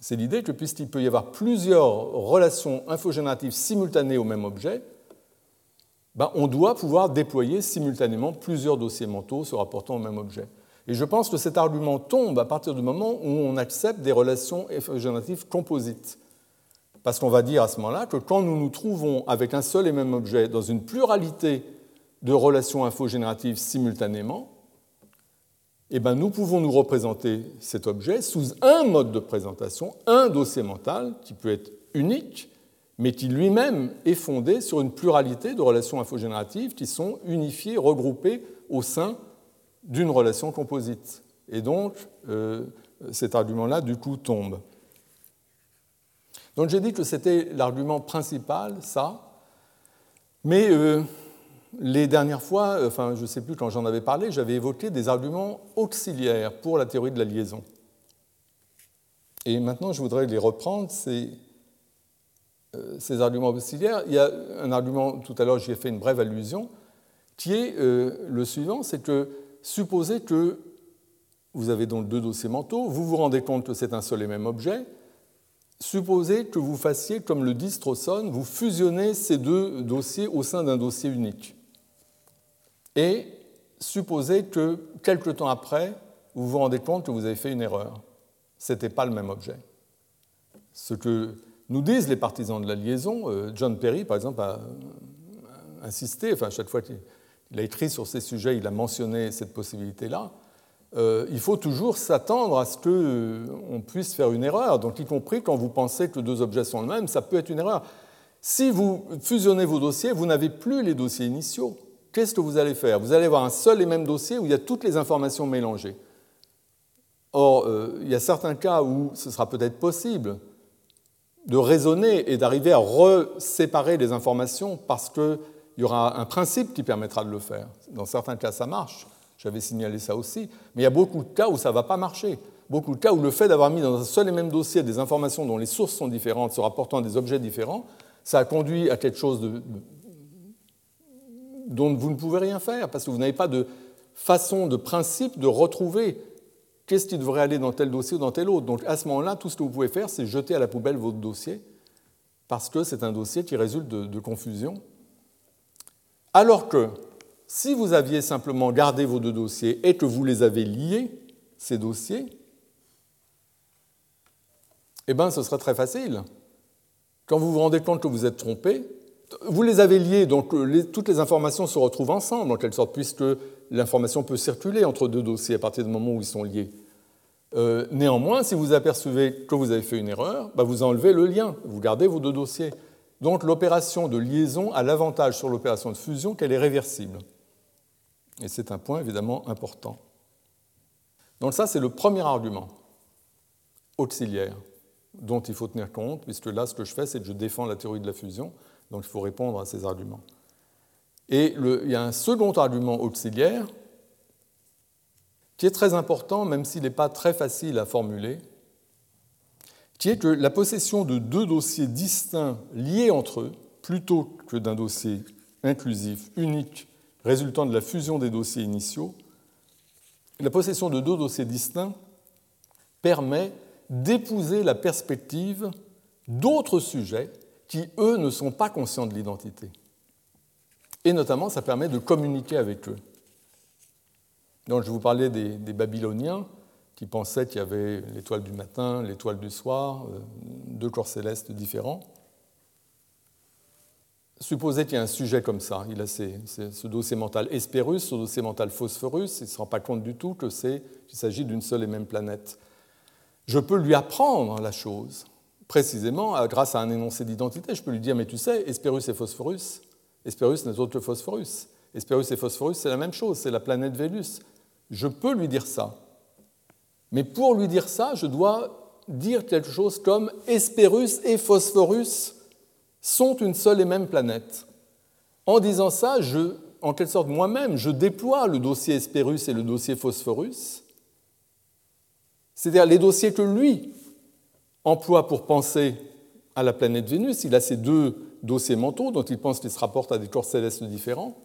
Speaker 2: C'est l'idée que puisqu'il peut y avoir plusieurs relations infogénératives simultanées au même objet, ben, on doit pouvoir déployer simultanément plusieurs dossiers mentaux se rapportant au même objet. Et je pense que cet argument tombe à partir du moment où on accepte des relations infogénératives composites. Parce qu'on va dire à ce moment-là que quand nous nous trouvons avec un seul et même objet dans une pluralité de relations infogénératives simultanément, eh ben, nous pouvons nous représenter cet objet sous un mode de présentation, un dossier mental qui peut être unique, mais qui lui-même est fondé sur une pluralité de relations infogénératives qui sont unifiées, regroupées au sein d'une relation composite. Et donc, euh, cet argument-là, du coup, tombe. Donc j'ai dit que c'était l'argument principal, ça, mais euh, les dernières fois, euh, enfin je ne sais plus quand j'en avais parlé, j'avais évoqué des arguments auxiliaires pour la théorie de la liaison. Et maintenant, je voudrais les reprendre, ces, euh, arguments auxiliaires. Il y a un argument, tout à l'heure j'y ai fait une brève allusion, qui est euh, le suivant, c'est que supposez que vous avez donc deux dossiers mentaux, vous vous rendez compte que c'est un seul et même objet, supposez que vous fassiez comme le dit vous fusionnez ces deux dossiers au sein d'un dossier unique. Et supposez que quelque temps après, vous vous rendez compte que vous avez fait une erreur. Ce n'était pas le même objet. Ce que nous disent les partisans de la liaison, euh, John Perry, par exemple, a insisté, enfin, à chaque fois qu'il a écrit sur ces sujets, il a mentionné cette possibilité-là. Euh, il faut toujours s'attendre à ce qu'on euh, puisse faire une erreur. Donc, y compris quand vous pensez que deux objets sont les mêmes, ça peut être une erreur. Si vous fusionnez vos dossiers, vous n'avez plus les dossiers initiaux qu'est-ce que vous allez faire? Vous allez avoir un seul et même dossier où il y a toutes les informations mélangées. Or, euh, il y a certains cas où ce sera peut-être possible de raisonner et d'arriver à reséparer les informations parce qu'il y aura un principe qui permettra de le faire. Dans certains cas, ça marche. J'avais signalé ça aussi. Mais il y a beaucoup de cas où ça ne va pas marcher. Beaucoup de cas où le fait d'avoir mis dans un seul et même dossier des informations dont les sources sont différentes, se rapportant à des objets différents, ça a conduit à quelque chose de dont vous ne pouvez rien faire, parce que vous n'avez pas de façon, de principe de retrouver qu'est-ce qui devrait aller dans tel dossier ou dans tel autre. Donc à ce moment-là, tout ce que vous pouvez faire, c'est jeter à la poubelle votre dossier, parce que c'est un dossier qui résulte de, confusion. Alors que si vous aviez simplement gardé vos deux dossiers et que vous les avez liés, ces dossiers, eh bien, ce serait très facile. Quand vous vous rendez compte que vous êtes trompé, vous les avez liés, donc euh, toutes les informations se retrouvent ensemble, en quelque sorte, puisque l'information peut circuler entre deux dossiers à partir du moment où ils sont liés. Euh, néanmoins, si vous apercevez que vous avez fait une erreur, bah, vous enlevez le lien, vous gardez vos deux dossiers. Donc l'opération de liaison a l'avantage sur l'opération de fusion qu'elle est réversible. Et c'est un point évidemment important. Donc ça, c'est le premier argument auxiliaire dont il faut tenir compte, puisque là, ce que je fais, c'est que je défends la théorie de la fusion. Donc il faut répondre à ces arguments. Et il y a un second argument auxiliaire qui est très important, même s'il n'est pas très facile à formuler, qui est que la possession de deux dossiers distincts liés entre eux, plutôt que d'un dossier inclusif, unique, résultant de la fusion des dossiers initiaux, la possession de deux dossiers distincts permet d'épouser la perspective d'autres sujets qui, eux, ne sont pas conscients de l'identité. Et notamment, ça permet de communiquer avec eux. Donc, je vous parlais des, Babyloniens qui pensaient qu'il y avait l'étoile du matin, l'étoile du soir, euh, deux corps célestes différents. supposez qu'il y a un sujet comme ça, il a ce dossier mental Hespérus, ce dossier mental Phosphorus, il ne se rend pas compte du tout que c'est, qu'il s'agit d'une seule et même planète. Je peux lui apprendre la chose, précisément grâce à un énoncé d'identité. Je peux lui dire, mais tu sais, Hespérus et Phosphorus, Hespérus n'est autre que Phosphorus. Hespérus et Phosphorus, c'est la même chose, c'est la planète Vénus. Je peux lui dire ça. Mais pour lui dire ça, je dois dire quelque chose comme Hespérus et Phosphorus sont une seule et même planète. En disant ça, en quelque sorte moi-même, je déploie le dossier Hespérus et le dossier Phosphorus, c'est-à-dire les dossiers que lui emploie pour penser à la planète Vénus. Il a ces deux dossiers mentaux dont il pense qu'ils se rapportent à des corps célestes différents.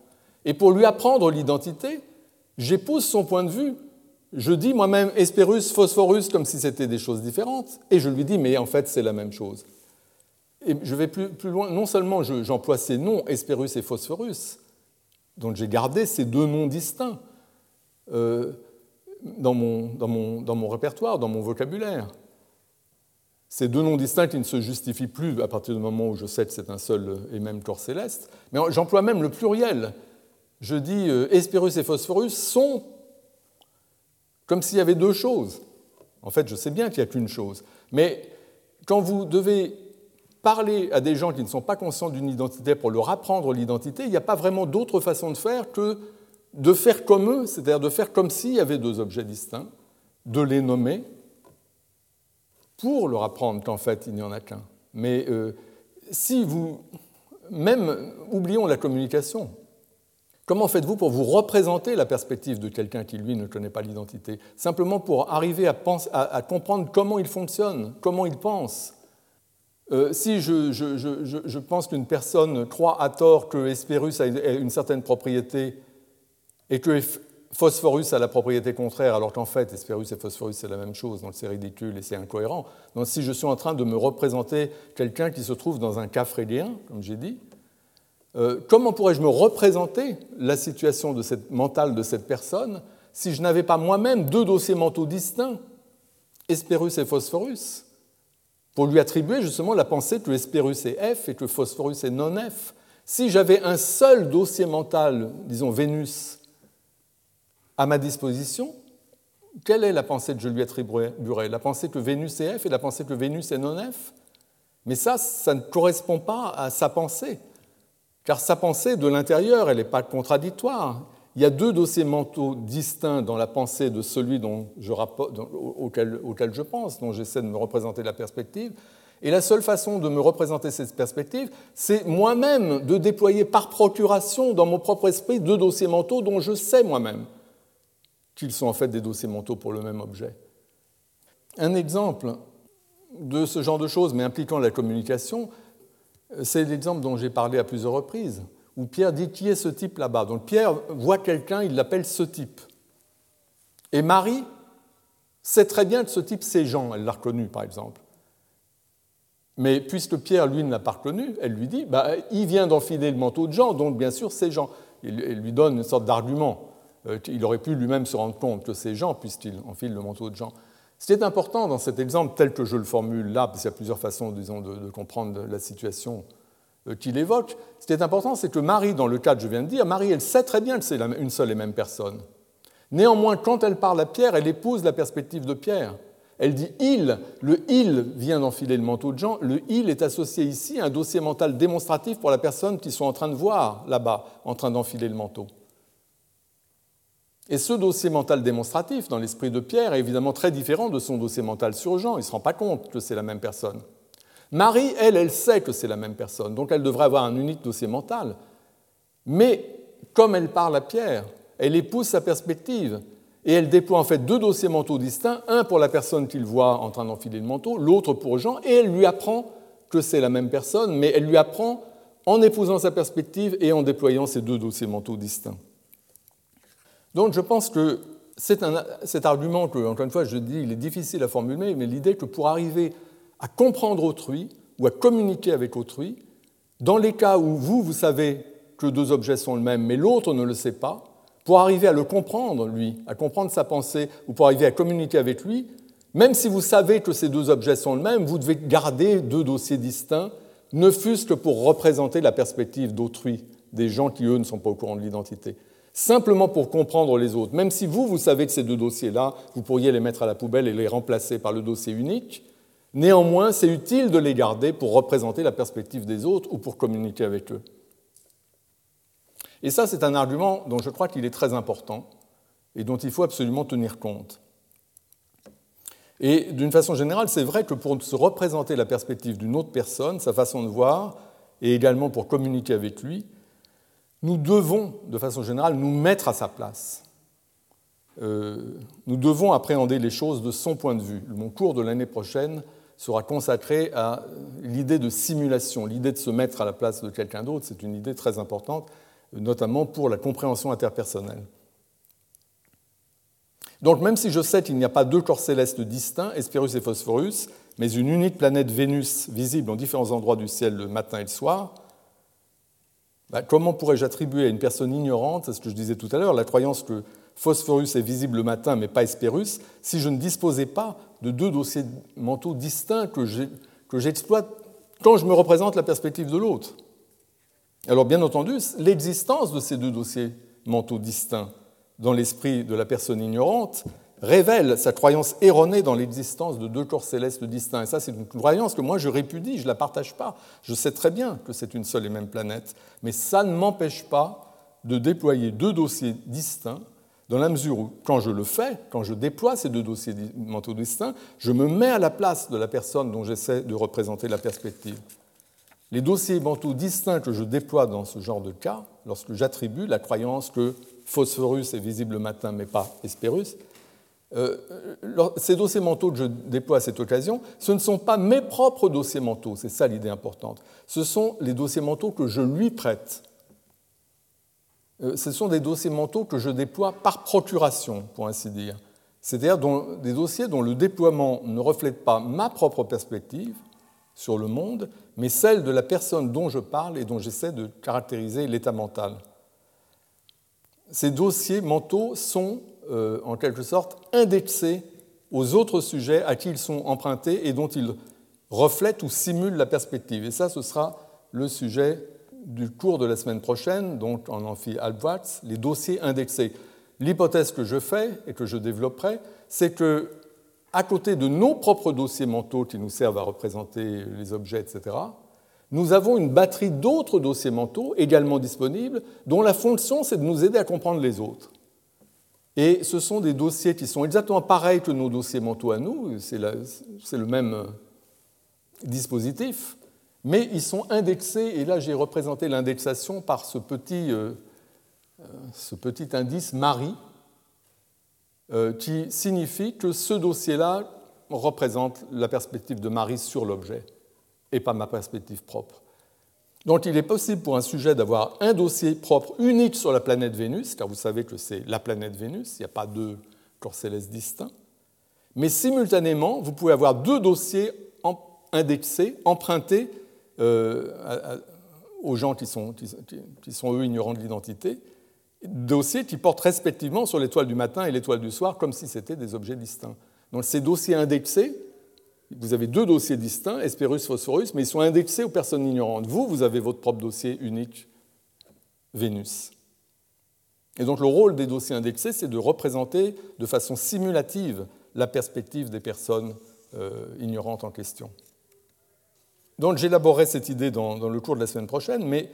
Speaker 2: Et pour lui apprendre l'identité, j'épouse son point de vue. Je dis moi-même Hespérus, Phosphorus comme si c'était des choses différentes. Et je lui dis, mais en fait, c'est la même chose. Et je vais plus, loin. Non seulement j'emploie ces noms, Hespérus et Phosphorus, donc j'ai gardé ces deux noms distincts euh, dans, mon, répertoire, dans mon vocabulaire. Ces deux noms distincts qui ne se justifient plus à partir du moment où je sais que c'est un seul et même corps céleste. Mais j'emploie même le pluriel. Je dis euh, Hespérus et Phosphorus sont comme s'il y avait deux choses. En fait, je sais bien qu'il n'y a qu'une chose. Mais quand vous devez parler à des gens qui ne sont pas conscients d'une identité pour leur apprendre l'identité, il n'y a pas vraiment d'autre façon de faire que de faire comme eux, c'est-à-dire de faire comme s'il y avait deux objets distincts, de les nommer, pour leur apprendre qu'en fait il n'y en a qu'un. Mais euh, si vous, même, oublions la communication, comment faites-vous pour vous représenter la perspective de quelqu'un qui, lui, ne connaît pas l'identité? Simplement pour arriver à, comprendre comment il fonctionne, comment il pense. Euh, si je, pense qu'une personne croit à tort que Hespérus a une certaine propriété et que phosphorus a la propriété contraire, alors qu'en fait, Hespérus et phosphorus, c'est la même chose, donc c'est ridicule et c'est incohérent. Donc si je suis en train de me représenter quelqu'un qui se trouve dans un cas frélien, comme j'ai dit, euh, comment pourrais-je me représenter la situation de cette, mentale de cette personne si je n'avais pas moi-même deux dossiers mentaux distincts, Hespérus et Phosphorus, pour lui attribuer justement la pensée que Hespérus est F et que Phosphorus est non F? Si j'avais un seul dossier mental, disons Vénus, à ma disposition, quelle est la pensée que je lui attribuerai La pensée que Vénus est F et la pensée que Vénus est non F Mais ça, ça ne correspond pas à sa pensée, car sa pensée de l'intérieur, elle n'est pas contradictoire. Il y a deux dossiers mentaux distincts dans la pensée de celui dont je auquel, auquel je pense, dont j'essaie de me représenter la perspective. Et la seule façon de me représenter cette perspective, c'est moi-même de déployer par procuration dans mon propre esprit deux dossiers mentaux dont je sais moi-même qu'ils sont en fait des dossiers mentaux pour le même objet. Un exemple de ce genre de choses, mais impliquant la communication, c'est l'exemple dont j'ai parlé à plusieurs reprises, où Pierre dit qui est ce type là-bas? Donc Pierre voit quelqu'un, il l'appelle ce type. Et Marie sait très bien que ce type c'est Jean, elle l'a reconnu par exemple. Mais puisque Pierre, lui, ne l'a pas reconnu, elle lui dit, bah, il vient d'enfiler le manteau de Jean, donc bien sûr c'est Jean. Elle lui donne une sorte d'argument. Euh, il aurait pu lui-même se rendre compte que c'est Jean, puisqu'il enfile le manteau de Jean. Ce qui est important dans cet exemple, tel que je le formule là, parce qu'il y a plusieurs façons disons, de, comprendre la situation euh, qu'il évoque, ce qui est important, c'est que Marie, dans le cas que je viens de dire, Marie, elle sait très bien que c'est une seule et même personne. Néanmoins, quand elle parle à Pierre, elle épouse la perspective de Pierre. Elle dit il, le il vient d'enfiler le manteau de Jean, le il est associé ici à un dossier mental démonstratif pour la personne qui sont en train de voir là-bas, en train d'enfiler le manteau. Et ce dossier mental démonstratif dans l'esprit de Pierre est évidemment très différent de son dossier mental sur Jean. Il ne se rend pas compte que c'est la même personne. Marie, elle, elle sait que c'est la même personne, donc elle devrait avoir un unique dossier mental. Mais comme elle parle à Pierre, elle épouse sa perspective et elle déploie en fait deux dossiers mentaux distincts, un pour la personne qu'il voit en train d'enfiler le manteau, l'autre pour Jean, et elle lui apprend que c'est la même personne, mais elle lui apprend en épousant sa perspective et en déployant ces deux dossiers mentaux distincts. Donc je pense que c'est cet argument que, encore une fois, je dis, il est difficile à formuler, mais l'idée que pour arriver à comprendre autrui ou à communiquer avec autrui, dans les cas où vous, vous savez que deux objets sont le même, mais l'autre ne le sait pas, pour arriver à le comprendre, lui, à comprendre sa pensée, ou pour arriver à communiquer avec lui, même si vous savez que ces deux objets sont le même, vous devez garder deux dossiers distincts ne fût-ce que pour représenter la perspective d'autrui, des gens qui, eux, ne sont pas au courant de l'identité. Simplement pour comprendre les autres. Même si vous, vous savez que ces deux dossiers-là, vous pourriez les mettre à la poubelle et les remplacer par le dossier unique, néanmoins, c'est utile de les garder pour représenter la perspective des autres ou pour communiquer avec eux. Et ça, c'est un argument dont je crois qu'il est très important et dont il faut absolument tenir compte. Et d'une façon générale, c'est vrai que pour se représenter la perspective d'une autre personne, sa façon de voir, et également pour communiquer avec lui, nous devons, de façon générale, nous mettre à sa place. Euh, nous devons appréhender les choses de son point de vue. Mon cours de l'année prochaine sera consacré à l'idée de simulation, l'idée de se mettre à la place de quelqu'un d'autre. C'est une idée très importante, notamment pour la compréhension interpersonnelle. Donc même si je sais qu'il n'y a pas deux corps célestes distincts, Hespérus et Phosphorus, mais une unique planète Vénus visible en différents endroits du ciel le matin et le soir, bah, comment pourrais-je attribuer à une personne ignorante, c'est ce que je disais tout à l'heure, la croyance que Phosphorus est visible le matin mais pas Hespérus, si je ne disposais pas de deux dossiers mentaux distincts que j'exploite quand je me représente la perspective de l'autre? Alors bien entendu, l'existence de ces deux dossiers mentaux distincts dans l'esprit de la personne ignorante révèle sa croyance erronée dans l'existence de deux corps célestes distincts. Et ça, c'est une croyance que moi je répudie, je ne la partage pas. Je sais très bien que c'est une seule et même planète, mais ça ne m'empêche pas de déployer deux dossiers distincts dans la mesure où, quand je le fais, quand je déploie ces deux dossiers mentaux distincts, je me mets à la place de la personne dont j'essaie de représenter la perspective. Les dossiers mentaux distincts que je déploie dans ce genre de cas, lorsque j'attribue la croyance que Phosphorus est visible le matin mais pas Hespérus, euh, ces dossiers mentaux que je déploie à cette occasion, ce ne sont pas mes propres dossiers mentaux, c'est ça l'idée importante. Ce sont les dossiers mentaux que je lui prête. Euh, ce sont des dossiers mentaux que je déploie par procuration, pour ainsi dire. C'est-à-dire des dossiers dont le déploiement ne reflète pas ma propre perspective sur le monde, mais celle de la personne dont je parle et dont j'essaie de caractériser l'état mental. Ces dossiers mentaux sont euh, en quelque sorte indexés aux autres sujets à qui ils sont empruntés et dont ils reflètent ou simulent la perspective. Et ça, ce sera le sujet du cours de la semaine prochaine, donc en amphi Albwatz, les dossiers indexés. L'hypothèse que je fais et que je développerai, c'est que, à côté de nos propres dossiers mentaux qui nous servent à représenter les objets, etc., nous avons une batterie d'autres dossiers mentaux également disponibles, dont la fonction, c'est de nous aider à comprendre les autres. Et ce sont des dossiers qui sont exactement pareils que nos dossiers mentaux à nous, c'est le même euh, dispositif, mais ils sont indexés, et là j'ai représenté l'indexation par ce petit, euh, euh, ce petit indice Marie, qui signifie que ce dossier-là représente la perspective de Marie sur l'objet, et pas ma perspective propre. Donc il est possible pour un sujet d'avoir un dossier propre unique sur la planète Vénus, car vous savez que c'est la planète Vénus, il n'y a pas deux corps célestes distincts, mais simultanément, vous pouvez avoir deux dossiers indexés, empruntés euh, aux gens qui sont, qui sont, eux, ignorants de l'identité, dossiers qui portent respectivement sur l'étoile du matin et l'étoile du soir, comme si c'était des objets distincts. Donc ces dossiers indexés vous avez deux dossiers distincts, Hesperus, Phosphorus, mais ils sont indexés aux personnes ignorantes. Vous, vous avez votre propre dossier unique, Vénus. Et donc le rôle des dossiers indexés, c'est de représenter de façon simulative la perspective des personnes euh, ignorantes en question. Donc j'élaborerai cette idée dans, le cours de la semaine prochaine, mais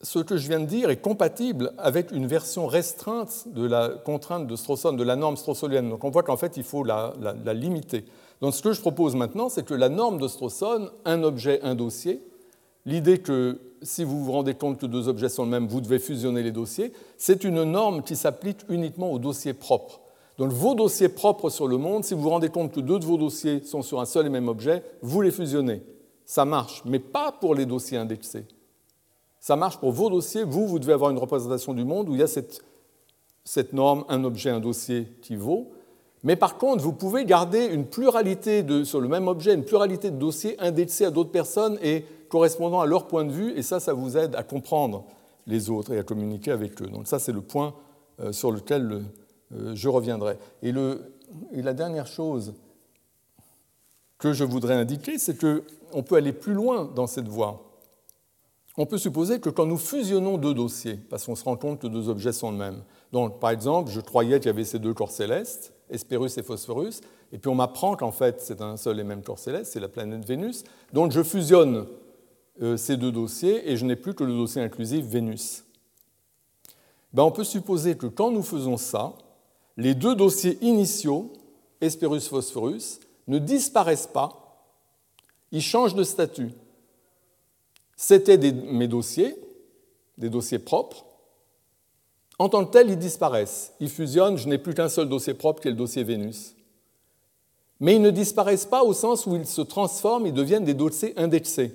Speaker 2: ce que je viens de dire est compatible avec une version restreinte de la contrainte de Strawson, de la norme strawsonienne. Donc on voit qu'en fait, il faut la limiter. Donc ce que je propose maintenant, c'est que la norme de un objet, un dossier, l'idée que si vous vous rendez compte que deux objets sont le même, vous devez fusionner les dossiers, c'est une norme qui s'applique uniquement aux dossiers propres. Donc vos dossiers propres sur le monde, si vous vous rendez compte que deux de vos dossiers sont sur un seul et même objet, vous les fusionnez. Ça marche, mais pas pour les dossiers indexés. Ça marche pour vos dossiers. Vous, vous devez avoir une représentation du monde où il y a cette norme, un objet, un dossier qui vaut. Mais par contre, vous pouvez garder une pluralité sur le même objet, une pluralité de dossiers indexés à d'autres personnes et correspondant à leur point de vue, et ça, ça vous aide à comprendre les autres et à communiquer avec eux. Donc ça, c'est le point euh, sur lequel euh, je reviendrai. Et, le, et, la dernière chose que je voudrais indiquer, c'est qu'on peut aller plus loin dans cette voie. On peut supposer que quand nous fusionnons deux dossiers, parce qu'on se rend compte que deux objets sont les mêmes, donc par exemple, je croyais qu'il y avait ces deux corps célestes, Hespérus et Phosphorus, et puis on m'apprend qu'en fait c'est un seul et même corps céleste, c'est la planète Vénus, donc je fusionne euh, ces deux dossiers et je n'ai plus que le dossier inclusif Vénus. Ben, on peut supposer que quand nous faisons ça, les deux dossiers initiaux, Hespérus-Phosphorus, ne disparaissent pas, ils changent de statut. C'était mes dossiers, des dossiers propres. En tant que tels, ils disparaissent. Ils fusionnent, je n'ai plus qu'un seul dossier propre qui est le dossier Vénus. Mais ils ne disparaissent pas au sens où ils se transforment, ils deviennent des dossiers indexés.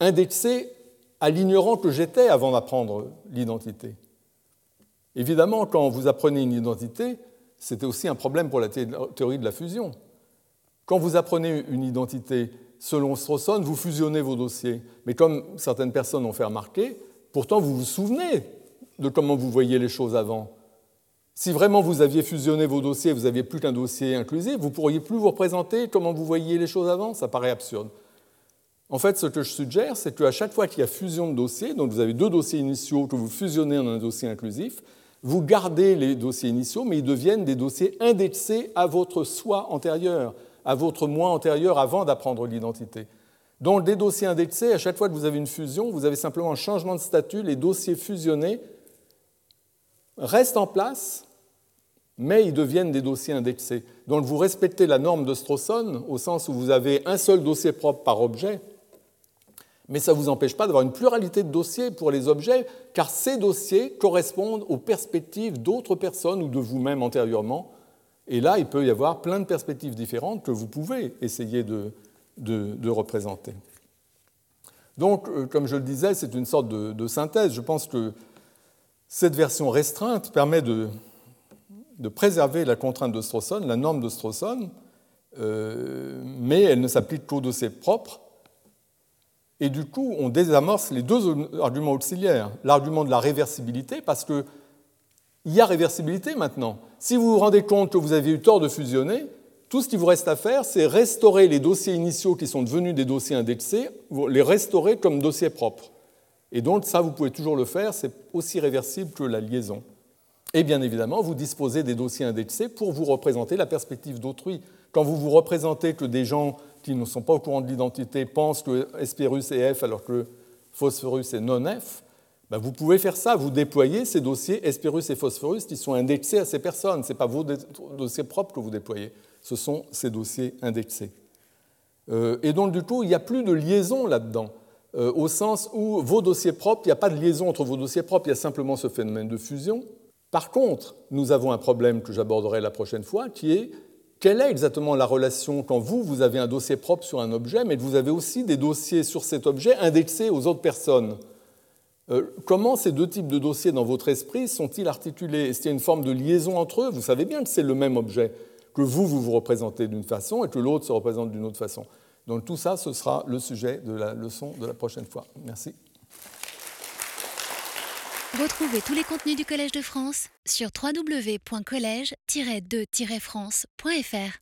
Speaker 2: Indexés à l'ignorant que j'étais avant d'apprendre l'identité. Évidemment, quand vous apprenez une identité, c'était aussi un problème pour la théorie de la fusion. Quand vous apprenez une identité selon Strawson, vous fusionnez vos dossiers. Mais comme certaines personnes ont fait remarquer, pourtant vous vous souvenez de comment vous voyiez les choses avant. Si vraiment vous aviez fusionné vos dossiers, vous n'aviez plus qu'un dossier inclusif, vous pourriez plus vous représenter comment vous voyiez les choses avant? Ça paraît absurde. En fait, ce que je suggère, c'est qu'à chaque fois qu'il y a fusion de dossiers, donc vous avez deux dossiers initiaux que vous fusionnez en un dossier inclusif, vous gardez les dossiers initiaux, mais ils deviennent des dossiers indexés à votre soi antérieur, à votre moi antérieur avant d'apprendre l'identité. Donc des dossiers indexés, à chaque fois que vous avez une fusion, vous avez simplement un changement de statut, les dossiers fusionnés restent en place, mais ils deviennent des dossiers indexés. Donc vous respectez la norme de Strawson au sens où vous avez un seul dossier propre par objet, mais ça ne vous empêche pas d'avoir une pluralité de dossiers pour les objets, car ces dossiers correspondent aux perspectives d'autres personnes ou de vous-même antérieurement. Et là, il peut y avoir plein de perspectives différentes que vous pouvez essayer de, de, représenter. Donc, euh, comme je le disais, c'est une sorte de, synthèse. Je pense que cette version restreinte permet de, préserver la contrainte de Strawson, la norme de Strawson, euh, mais elle ne s'applique qu'aux dossiers propres et du coup, on désamorce les deux arguments auxiliaires. L'argument de la réversibilité, parce qu'il y a réversibilité maintenant. Si vous vous rendez compte que vous avez eu tort de fusionner, tout ce qui vous reste à faire, c'est restaurer les dossiers initiaux qui sont devenus des dossiers indexés, les restaurer comme dossiers propres. Et donc ça, vous pouvez toujours le faire, c'est aussi réversible que la liaison. Et bien évidemment, vous disposez des dossiers indexés pour vous représenter la perspective d'autrui. Quand vous vous représentez que des gens qui ne sont pas au courant de l'identité pensent que Hespérus est F alors que Phosphorus est non F, ben vous pouvez faire ça, vous déployez ces dossiers Hespérus et Phosphorus qui sont indexés à ces personnes. Ce n'est pas vos dossiers propres que vous déployez, ce sont ces dossiers indexés. Euh, et donc du coup, il n'y a plus de liaison là-dedans, euh, au sens où vos dossiers propres, il n'y a pas de liaison entre vos dossiers propres, il y a simplement ce phénomène de fusion. Par contre, nous avons un problème que j'aborderai la prochaine fois, qui est quelle est exactement la relation quand vous, vous avez un dossier propre sur un objet, mais que vous avez aussi des dossiers sur cet objet indexés aux autres personnes? Euh, Comment ces deux types de dossiers dans votre esprit sont-ils articulés? Est-ce qu'il y a une forme de liaison entre eux? Vous savez bien que c'est le même objet, que vous, vous vous représentez d'une façon et que l'autre se représente d'une autre façon. Donc tout ça, ce sera le sujet de la leçon de la prochaine fois. Merci.
Speaker 1: Retrouvez tous les contenus du Collège de France sur www.colège-2-france.fr.